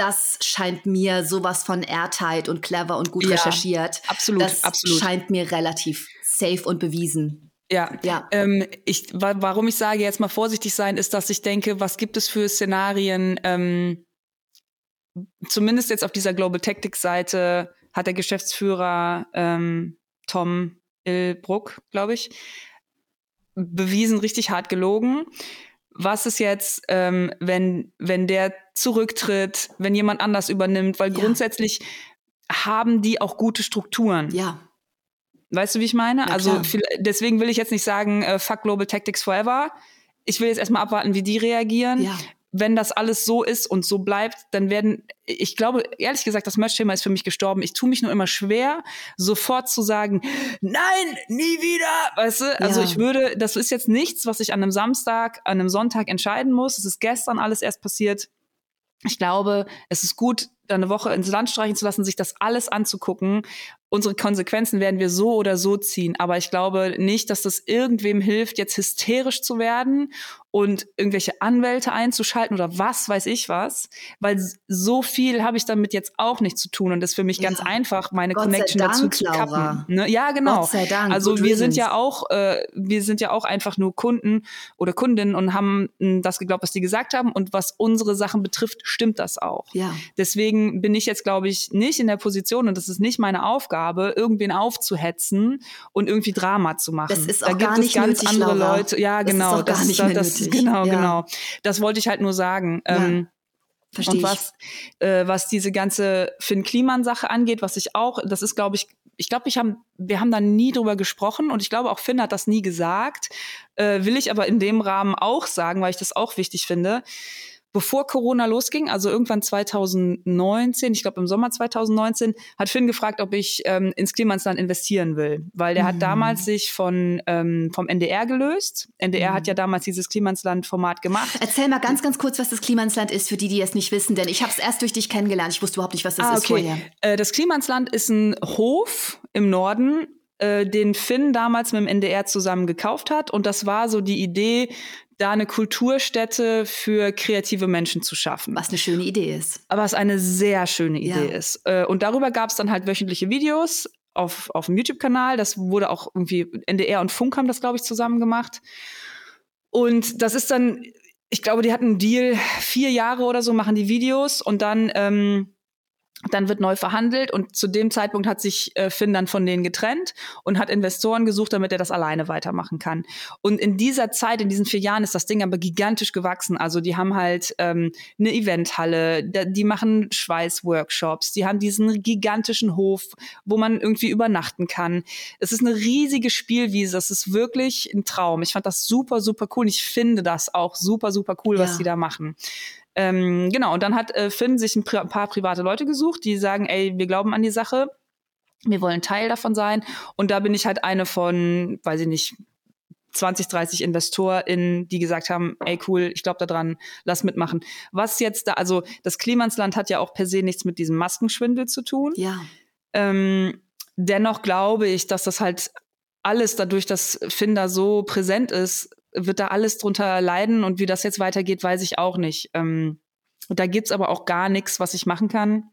das scheint mir sowas von airtight und clever und gut ja, recherchiert. Absolut, das absolut. scheint mir relativ safe und bewiesen. Ja, ja. Ähm, ich, warum ich sage, jetzt mal vorsichtig sein, ist, dass ich denke, was gibt es für Szenarien, ähm, zumindest jetzt auf dieser Global Tactics Seite hat der Geschäftsführer ähm, Tom Ilbruck, glaube ich, bewiesen, richtig hart gelogen was ist jetzt, ähm, wenn, wenn der zurücktritt, wenn jemand anders übernimmt, weil ja. grundsätzlich haben die auch gute Strukturen. Ja. Weißt du, wie ich meine? Ja, also viel, deswegen will ich jetzt nicht sagen, äh, fuck Global Tactics forever. Ich will jetzt erstmal abwarten, wie die reagieren. Ja wenn das alles so ist und so bleibt, dann werden, ich glaube, ehrlich gesagt, das Merch-Thema ist für mich gestorben. Ich tue mich nur immer schwer, sofort zu sagen, nein, nie wieder, weißt du? Also ja. ich würde, das ist jetzt nichts, was ich an einem Samstag, an einem Sonntag entscheiden muss. Es ist gestern alles erst passiert. Ich glaube, es ist gut, eine Woche ins Land streichen zu lassen, sich das alles anzugucken unsere Konsequenzen werden wir so oder so ziehen. Aber ich glaube nicht, dass das irgendwem hilft, jetzt hysterisch zu werden und irgendwelche Anwälte einzuschalten oder was weiß ich was, weil so viel habe ich damit jetzt auch nicht zu tun und das ist für mich ja. ganz einfach, meine Gott Connection Dank, dazu zu kappen. Ne? Ja, genau. Gott sei Dank. Also Good wir sind ja auch, äh, wir sind ja auch einfach nur Kunden oder Kundinnen und haben mh, das geglaubt, was die gesagt haben und was unsere Sachen betrifft, stimmt das auch. Ja. Deswegen bin ich jetzt, glaube ich, nicht in der Position und das ist nicht meine Aufgabe Aufgabe, irgendwen aufzuhetzen und irgendwie Drama zu machen. Das ist auch da gibt gar nicht es ganz nötig, andere Laura. Leute. Ja, genau. Das ist gar das, nicht das, Genau, ja. genau. Das wollte ich halt nur sagen. Ja. Ähm, Verstehe und was, äh, was diese ganze Finn Kliman-Sache angeht, was ich auch, das ist, glaube ich, ich glaube, ich haben, wir haben da nie drüber gesprochen und ich glaube, auch Finn hat das nie gesagt, äh, will ich aber in dem Rahmen auch sagen, weil ich das auch wichtig finde bevor Corona losging, also irgendwann 2019, ich glaube im Sommer 2019, hat Finn gefragt, ob ich ähm, ins Klimansland investieren will, weil der mhm. hat damals sich von ähm, vom NDR gelöst. NDR mhm. hat ja damals dieses Klimansland-Format gemacht. Erzähl mal ganz, ganz kurz, was das Klimansland ist, für die, die es nicht wissen, denn ich habe es erst durch dich kennengelernt. Ich wusste überhaupt nicht, was das ah, ist vorher. Äh, das Klimansland ist ein Hof im Norden äh, den Finn damals mit dem NDR zusammen gekauft hat. Und das war so die Idee, da eine Kulturstätte für kreative Menschen zu schaffen. Was eine schöne Idee ist. Aber was eine sehr schöne Idee ja. ist. Äh, und darüber gab es dann halt wöchentliche Videos auf, auf dem YouTube-Kanal. Das wurde auch irgendwie, NDR und Funk haben das, glaube ich, zusammen gemacht. Und das ist dann, ich glaube, die hatten einen Deal, vier Jahre oder so machen die Videos und dann ähm, dann wird neu verhandelt und zu dem Zeitpunkt hat sich äh, Finn dann von denen getrennt und hat Investoren gesucht, damit er das alleine weitermachen kann. Und in dieser Zeit, in diesen vier Jahren, ist das Ding aber gigantisch gewachsen. Also die haben halt ähm, eine Eventhalle, die machen Schweißworkshops, die haben diesen gigantischen Hof, wo man irgendwie übernachten kann. Es ist eine riesige Spielwiese, es ist wirklich ein Traum. Ich fand das super, super cool. Und ich finde das auch super, super cool, ja. was die da machen. Ähm, genau, und dann hat äh, Finn sich ein, paar private Leute gesucht, die sagen, ey, wir glauben an die Sache, wir wollen Teil davon sein. Und da bin ich halt eine von, weiß ich nicht, 20, 30 InvestorInnen, die gesagt haben, ey cool, ich glaube daran, lass mitmachen. Was jetzt da, also das Klimansland hat ja auch per se nichts mit diesem Maskenschwindel zu tun. Ja. Ähm, dennoch glaube ich, dass das halt alles dadurch, dass Finder so präsent ist, wird da alles drunter leiden und wie das jetzt weitergeht, weiß ich auch nicht. Ähm, da gibt's aber auch gar nichts, was ich machen kann.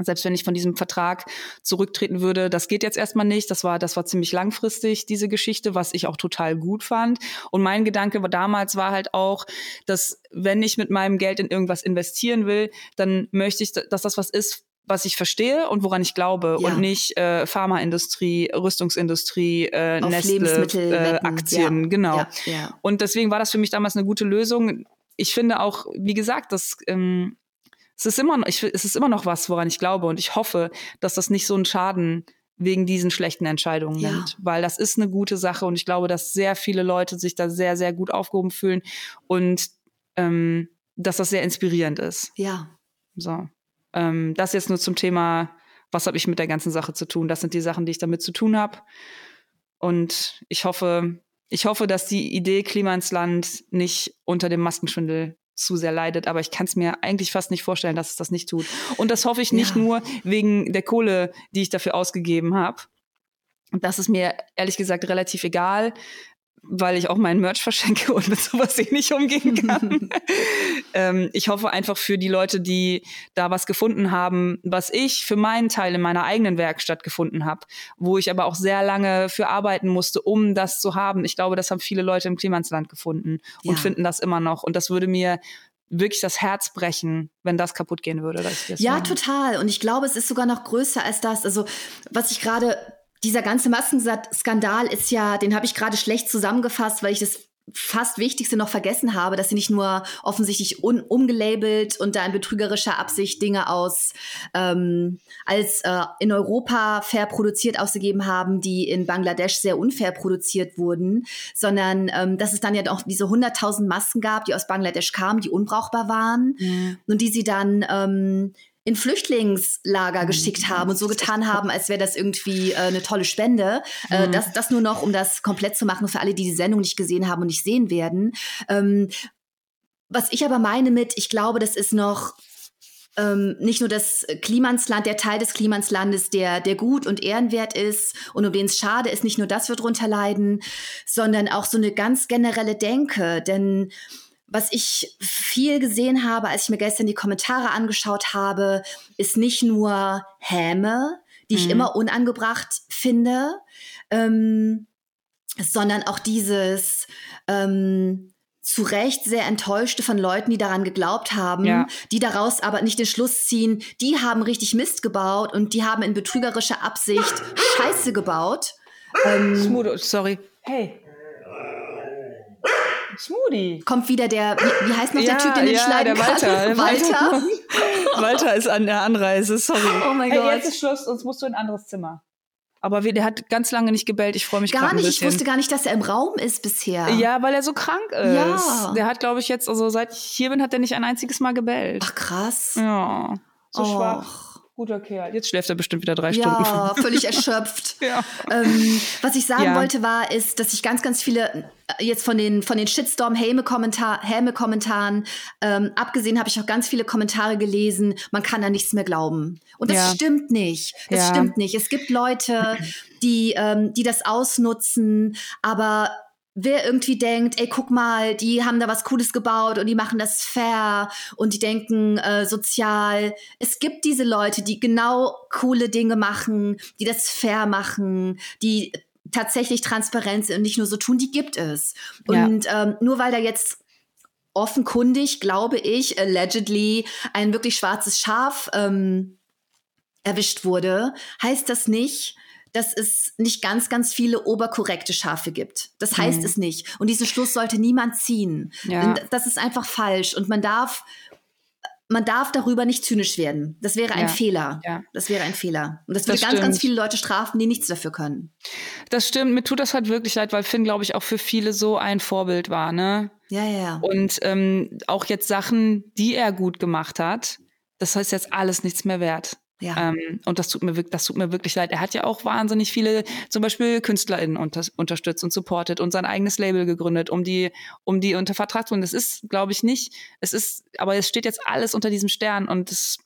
Selbst wenn ich von diesem Vertrag zurücktreten würde, das geht jetzt erstmal nicht. Das war, das war ziemlich langfristig, diese Geschichte, was ich auch total gut fand. Und mein Gedanke war damals war halt auch, dass wenn ich mit meinem Geld in irgendwas investieren will, dann möchte ich, dass das was ist, was ich verstehe und woran ich glaube ja. und nicht äh, Pharmaindustrie, Rüstungsindustrie, äh, Nestle, äh, Aktien, ja. genau. Ja. Und deswegen war das für mich damals eine gute Lösung. Ich finde auch, wie gesagt, dass ähm, es ist immer noch, ich, es ist immer noch was, woran ich glaube und ich hoffe, dass das nicht so einen Schaden wegen diesen schlechten Entscheidungen ja. nimmt, weil das ist eine gute Sache und ich glaube, dass sehr viele Leute sich da sehr, sehr gut aufgehoben fühlen und ähm, dass das sehr inspirierend ist. Ja. So. Ähm, das jetzt nur zum Thema, was habe ich mit der ganzen Sache zu tun? Das sind die Sachen, die ich damit zu tun habe. Und ich hoffe, ich hoffe, dass die Idee Klima ins Land nicht unter dem Maskenschwindel zu sehr leidet, aber ich kann es mir eigentlich fast nicht vorstellen, dass es das nicht tut. Und das hoffe ich nicht ja. nur wegen der Kohle, die ich dafür ausgegeben habe. Das ist mir ehrlich gesagt relativ egal weil ich auch meinen Merch verschenke und mit sowas eh nicht umgehen kann. ähm, ich hoffe einfach für die Leute, die da was gefunden haben, was ich für meinen Teil in meiner eigenen Werkstatt gefunden habe, wo ich aber auch sehr lange für arbeiten musste, um das zu haben. Ich glaube, das haben viele Leute im Klimansland gefunden und ja. finden das immer noch. Und das würde mir wirklich das Herz brechen, wenn das kaputt gehen würde. ja, machen. total. Und ich glaube, es ist sogar noch größer als das. Also, was ich gerade dieser ganze Maskenskandal ist ja, den habe ich gerade schlecht zusammengefasst, weil ich das fast Wichtigste noch vergessen habe, dass sie nicht nur offensichtlich un umgelabelt und da in betrügerischer Absicht Dinge aus ähm, als äh, in Europa fair produziert ausgegeben haben, die in Bangladesch sehr unfair produziert wurden, sondern ähm, dass es dann ja auch diese 100.000 Masken gab, die aus Bangladesch kamen, die unbrauchbar waren mhm. und die sie dann ähm, in Flüchtlingslager mhm. geschickt haben und so getan haben, als wäre das irgendwie äh, eine tolle Spende. Äh, mhm. das, das nur noch, um das komplett zu machen für alle, die die Sendung nicht gesehen haben und nicht sehen werden. Ähm, was ich aber meine mit, ich glaube, das ist noch ähm, nicht nur das Klimansland, der Teil des Klimanslandes, der, der gut und ehrenwert ist und um den es schade ist, nicht nur das wird drunter leiden, sondern auch so eine ganz generelle Denke. Denn was ich viel gesehen habe, als ich mir gestern die Kommentare angeschaut habe, ist nicht nur Häme, die mhm. ich immer unangebracht finde, ähm, sondern auch dieses ähm, zu Recht sehr enttäuschte von Leuten, die daran geglaubt haben, ja. die daraus aber nicht den Schluss ziehen, die haben richtig Mist gebaut und die haben in betrügerischer Absicht Scheiße gebaut. Ähm, sorry. Hey. Smoothie. Kommt wieder der, wie, wie heißt noch ja, der Typ, den ja, ich leiden der Walter. Kann? Walter. Walter ist an der Anreise, sorry. Oh mein hey, Gott. Jetzt ist Schluss, sonst musst du in ein anderes Zimmer. Aber der hat ganz lange nicht gebellt. Ich freue mich gar nicht. Ich wusste gar nicht, dass er im Raum ist bisher. Ja, weil er so krank ist. Ja. Der hat, glaube ich, jetzt, also seit ich hier bin, hat er nicht ein einziges Mal gebellt. Ach krass. Ja. So oh. schwach. Guter Kerl. Jetzt schläft er bestimmt wieder drei Stunden. Ja, völlig erschöpft. ja. Ähm, was ich sagen ja. wollte war, ist, dass ich ganz, ganz viele äh, jetzt von den von den Shitstorm Häme Kommentar Häme Kommentaren ähm, abgesehen habe ich auch ganz viele Kommentare gelesen. Man kann da nichts mehr glauben. Und das ja. stimmt nicht. Das ja. stimmt nicht. Es gibt Leute, die ähm, die das ausnutzen, aber wer irgendwie denkt, ey, guck mal, die haben da was Cooles gebaut und die machen das fair und die denken äh, sozial. Es gibt diese Leute, die genau coole Dinge machen, die das fair machen, die tatsächlich transparent sind und nicht nur so tun, die gibt es. Und ja. ähm, nur weil da jetzt offenkundig, glaube ich, allegedly ein wirklich schwarzes Schaf ähm, erwischt wurde, heißt das nicht, dass es nicht ganz, ganz viele oberkorrekte Schafe gibt. Das heißt mhm. es nicht. Und diesen Schluss sollte niemand ziehen. Ja. Das ist einfach falsch. Und man darf, man darf darüber nicht zynisch werden. Das wäre ein ja. Fehler. Ja. Das wäre ein Fehler. Und das würde das ganz, ganz viele Leute strafen, die nichts dafür können. Das stimmt. Mir tut das halt wirklich leid, weil Finn, glaube ich, auch für viele so ein Vorbild war, ne? Ja, ja. Und ähm, auch jetzt Sachen, die er gut gemacht hat, das heißt jetzt alles nichts mehr wert. Ja. Ähm, und das tut mir wirklich, das tut mir wirklich leid. Er hat ja auch wahnsinnig viele, zum Beispiel KünstlerInnen unter, unterstützt und supportet und sein eigenes Label gegründet, um die, um die unter Vertrag zu bringen. Das ist, glaube ich, nicht. Es ist, aber es steht jetzt alles unter diesem Stern und das.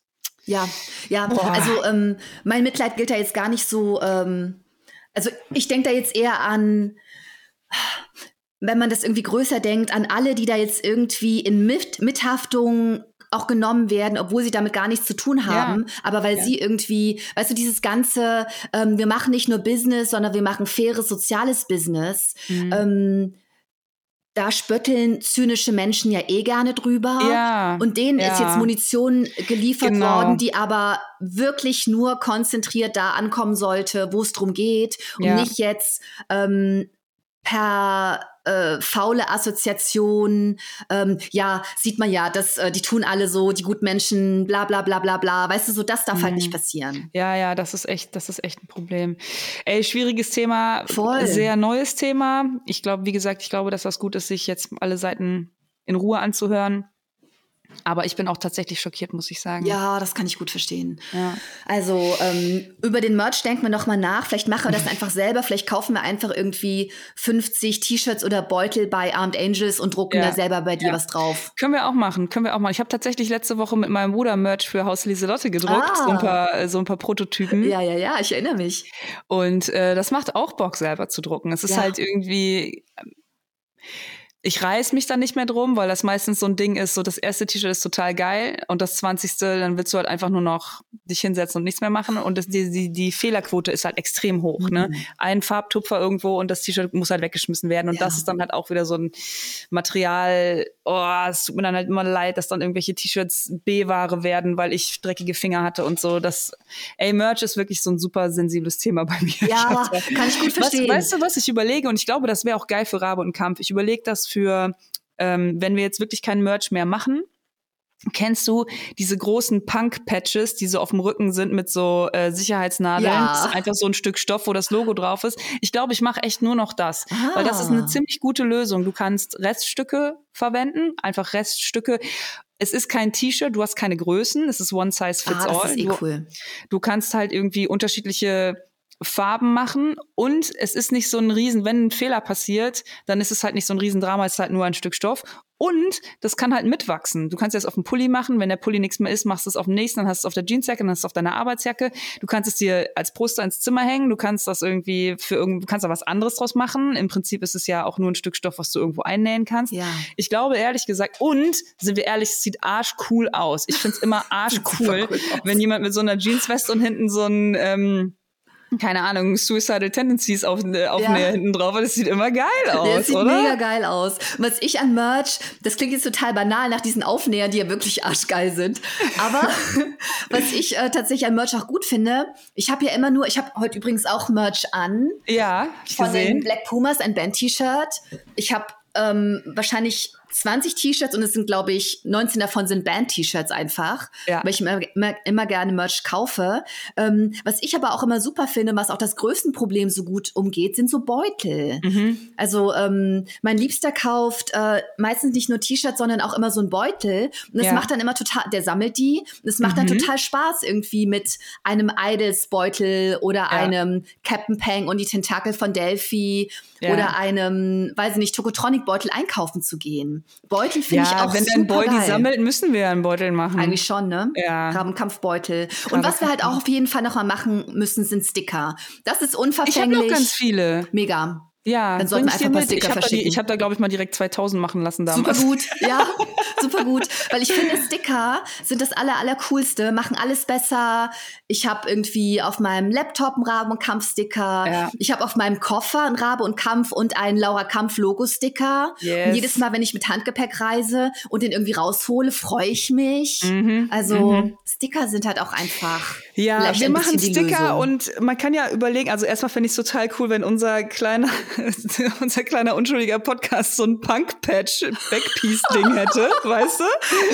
Ja, ja. Boah. Also ähm, mein Mitleid gilt da jetzt gar nicht so. Ähm, also ich denke da jetzt eher an wenn man das irgendwie größer denkt, an alle, die da jetzt irgendwie in Mit Mithaftung auch genommen werden, obwohl sie damit gar nichts zu tun haben, ja. aber weil ja. sie irgendwie, weißt du, dieses ganze, ähm, wir machen nicht nur Business, sondern wir machen faires soziales Business. Mhm. Ähm, da spötteln zynische Menschen ja eh gerne drüber. Ja, und denen ja. ist jetzt Munition geliefert genau. worden, die aber wirklich nur konzentriert da ankommen sollte, wo es drum geht und ja. nicht jetzt ähm, per äh, faule Assoziation. Ähm, ja, sieht man ja, dass äh, die tun alle so, die guten Menschen, bla bla bla bla bla. Weißt du, so das darf mhm. halt nicht passieren. Ja, ja, das ist echt, das ist echt ein Problem. Ey, schwieriges Thema, Voll. sehr neues Thema. Ich glaube, wie gesagt, ich glaube, dass das gut ist, sich jetzt alle Seiten in Ruhe anzuhören. Aber ich bin auch tatsächlich schockiert, muss ich sagen. Ja, das kann ich gut verstehen. Ja. Also ähm, über den Merch denken wir noch mal nach. Vielleicht machen wir das einfach selber. Vielleicht kaufen wir einfach irgendwie 50 T-Shirts oder Beutel bei Armed Angels und drucken ja. da selber bei dir ja. was drauf. Können wir auch machen. Können wir auch machen. Ich habe tatsächlich letzte Woche mit meinem Bruder Merch für Haus Lieselotte gedruckt. Ah. So, ein paar, so ein paar Prototypen. Ja, ja, ja. Ich erinnere mich. Und äh, das macht auch Bock, selber zu drucken. Es ist halt irgendwie ich reiß mich dann nicht mehr drum, weil das meistens so ein Ding ist, so das erste T-Shirt ist total geil und das zwanzigste, dann willst du halt einfach nur noch dich hinsetzen und nichts mehr machen und das, die, die, die Fehlerquote ist halt extrem hoch. Ne? Mhm. Ne? Ein Farbtupfer irgendwo und das T-Shirt muss halt weggeschmissen werden und ja. das ist dann halt auch wieder so ein Material, oh, es tut mir dann halt immer leid, dass dann irgendwelche T-Shirts B-Ware werden, weil ich dreckige Finger hatte und so. Das, ey, Merch ist wirklich so ein super sensibles Thema bei mir. Ja, kann ich gut verstehen. Was, weißt du, was ich überlege? Und ich glaube, das wäre auch geil für Rabe und Kampf. Ich überlege das für, ähm, wenn wir jetzt wirklich keinen Merch mehr machen, Kennst du diese großen Punk-Patches, die so auf dem Rücken sind mit so äh, Sicherheitsnadeln? Ja. Einfach so ein Stück Stoff, wo das Logo drauf ist. Ich glaube, ich mache echt nur noch das, ah. weil das ist eine ziemlich gute Lösung. Du kannst Reststücke verwenden, einfach Reststücke. Es ist kein T-Shirt, du hast keine Größen, es ist One Size Fits ah, das All. Ist eh cool. du, du kannst halt irgendwie unterschiedliche Farben machen und es ist nicht so ein Riesen, wenn ein Fehler passiert, dann ist es halt nicht so ein Riesendrama, es ist halt nur ein Stück Stoff. Und das kann halt mitwachsen. Du kannst es auf dem Pulli machen, wenn der Pulli nichts mehr ist, machst du es auf dem nächsten, dann hast du es auf der Jeansjacke, dann hast du es auf deiner Arbeitsjacke. Du kannst es dir als Poster ins Zimmer hängen, du kannst das irgendwie für irgend, du kannst da was anderes draus machen. Im Prinzip ist es ja auch nur ein Stück Stoff, was du irgendwo einnähen kannst. Ja. Ich glaube ehrlich gesagt, und sind wir ehrlich, es sieht arschcool aus. Ich finde es immer arschcool, cool wenn jemand mit so einer Jeansweste und hinten so ein ähm, keine Ahnung, Suicidal Tendencies auf, äh, auf ja. hinten drauf. Das sieht immer geil aus, das sieht oder? mega geil aus. Was ich an Merch, das klingt jetzt total banal nach diesen Aufnähern, die ja wirklich arschgeil sind. Aber was ich äh, tatsächlich an Merch auch gut finde, ich habe ja immer nur, ich habe heute übrigens auch Merch an. Ja, ich von gesehen. den Black Pumas, ein Band-T-Shirt. Ich habe ähm, wahrscheinlich 20 T-Shirts und es sind, glaube ich, 19 davon sind Band-T-Shirts einfach, ja. weil ich immer, immer, immer gerne Merch kaufe. Ähm, was ich aber auch immer super finde, was auch das größte Problem so gut umgeht, sind so Beutel. Mhm. Also ähm, mein Liebster kauft äh, meistens nicht nur T-Shirts, sondern auch immer so ein Beutel. Und das ja. macht dann immer total, der sammelt die. Und es macht mhm. dann total Spaß irgendwie mit einem Idols-Beutel oder ja. einem Captain Pang und die Tentakel von Delphi oder einem, weiß ich nicht, Tokotronic-Beutel einkaufen zu gehen. Beutel finde ja, ich auch wenn super ein Beutel geil. sammelt, müssen wir einen Beutel machen. Eigentlich schon, ne? Ja. Rabenkampfbeutel. Und was wir halt auch auf jeden Fall noch mal machen müssen, sind Sticker. Das ist unverfänglich. Ich habe noch ganz viele. Mega. Ja, dann sollten wir einfach mal Sticker ich verschicken. Da, ich habe da, glaube ich, mal direkt 2000 machen lassen damals. Super gut, ja, super gut. Weil ich finde, Sticker sind das aller, aller coolste, machen alles besser. Ich habe irgendwie auf meinem Laptop einen Rabe- und Kampf-Sticker. Ja. Ich habe auf meinem Koffer einen Rabe und Kampf und einen Laura Kampf-Logo-Sticker. Yes. Und jedes Mal, wenn ich mit Handgepäck reise und den irgendwie raushole, freue ich mich. Mhm. Also mhm. Sticker sind halt auch einfach. Ja, wir machen Sticker und man kann ja überlegen, also erstmal finde ich es total cool, wenn unser kleiner unser kleiner unschuldiger Podcast so ein Punk-Patch-Backpiece-Ding hätte, weißt du?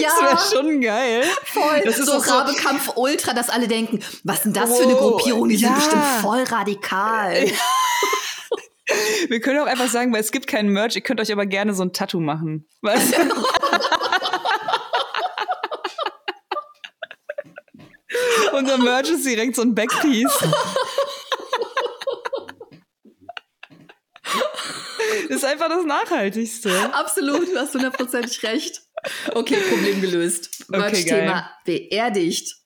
Ja. Das wäre schon geil. Voll. Das ist so Rabekampf Ultra, dass alle denken, was denn das oh, für eine oh, Gruppierung? Die ja. sind bestimmt voll radikal. Wir können auch einfach sagen, weil es gibt keinen Merch, ihr könnt euch aber gerne so ein Tattoo machen. Weißt du? Merch ist direkt so ein Backpiece. ist einfach das Nachhaltigste. Absolut, du hast hundertprozentig recht. Okay, Problem gelöst. Okay, Thema beerdigt.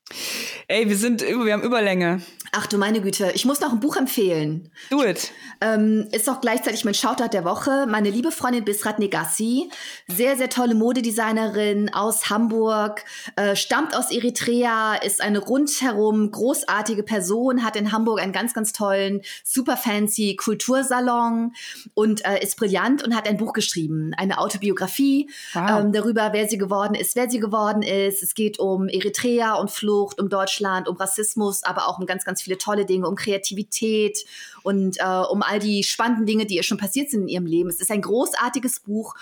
Ey, wir sind, wir haben Überlänge. Ach du meine Güte, ich muss noch ein Buch empfehlen. Do it. Ähm, ist auch gleichzeitig mein Shoutout der Woche. Meine liebe Freundin Bisrat Negassi, sehr, sehr tolle Modedesignerin aus Hamburg, äh, stammt aus Eritrea, ist eine rundherum großartige Person, hat in Hamburg einen ganz, ganz tollen, super fancy Kultursalon und äh, ist brillant und hat ein Buch geschrieben, eine Autobiografie wow. ähm, darüber, wer sie geworden ist, wer sie geworden ist. Es geht um Eritrea und Flucht, um Deutschland Deutschland, um Rassismus, aber auch um ganz, ganz viele tolle Dinge, um Kreativität und äh, um all die spannenden Dinge, die ihr schon passiert sind in ihrem Leben. Es ist ein großartiges Buch.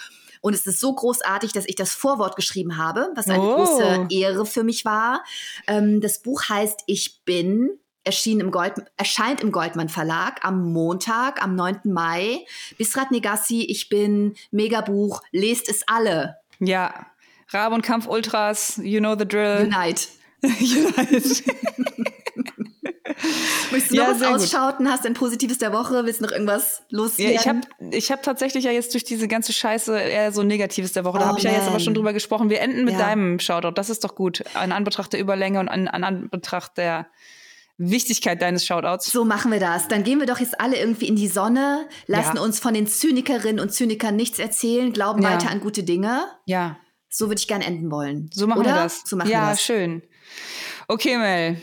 Und es ist so großartig, dass ich das Vorwort geschrieben habe, was eine oh. große Ehre für mich war. Ähm, das Buch heißt Ich bin erschien im Gold, erscheint im Goldmann Verlag am Montag, am 9. Mai. Bisrat Negassi, ich bin Megabuch, lest es alle. Ja, Rabe und Kampf Ultras, you know the drill. Unite. Unite. Möchtest du ja, noch was ausschauten? Hast du ein Positives der Woche? Willst du noch irgendwas loswerden? Ja, ich habe ich hab tatsächlich ja jetzt durch diese ganze Scheiße eher so ein Negatives der Woche. Da oh, habe ich ja jetzt aber schon drüber gesprochen. Wir enden mit ja. deinem Shoutout. Das ist doch gut. An Anbetracht der Überlänge und an, an Anbetracht der Wichtigkeit deines Shoutouts. So machen wir das. Dann gehen wir doch jetzt alle irgendwie in die Sonne, lassen ja. uns von den Zynikerinnen und Zynikern nichts erzählen, glauben ja. weiter an gute Dinge. Ja. So würde ich gern enden wollen. So machen Oder? wir das. So machen ja, wir das. schön. Okay, Mel.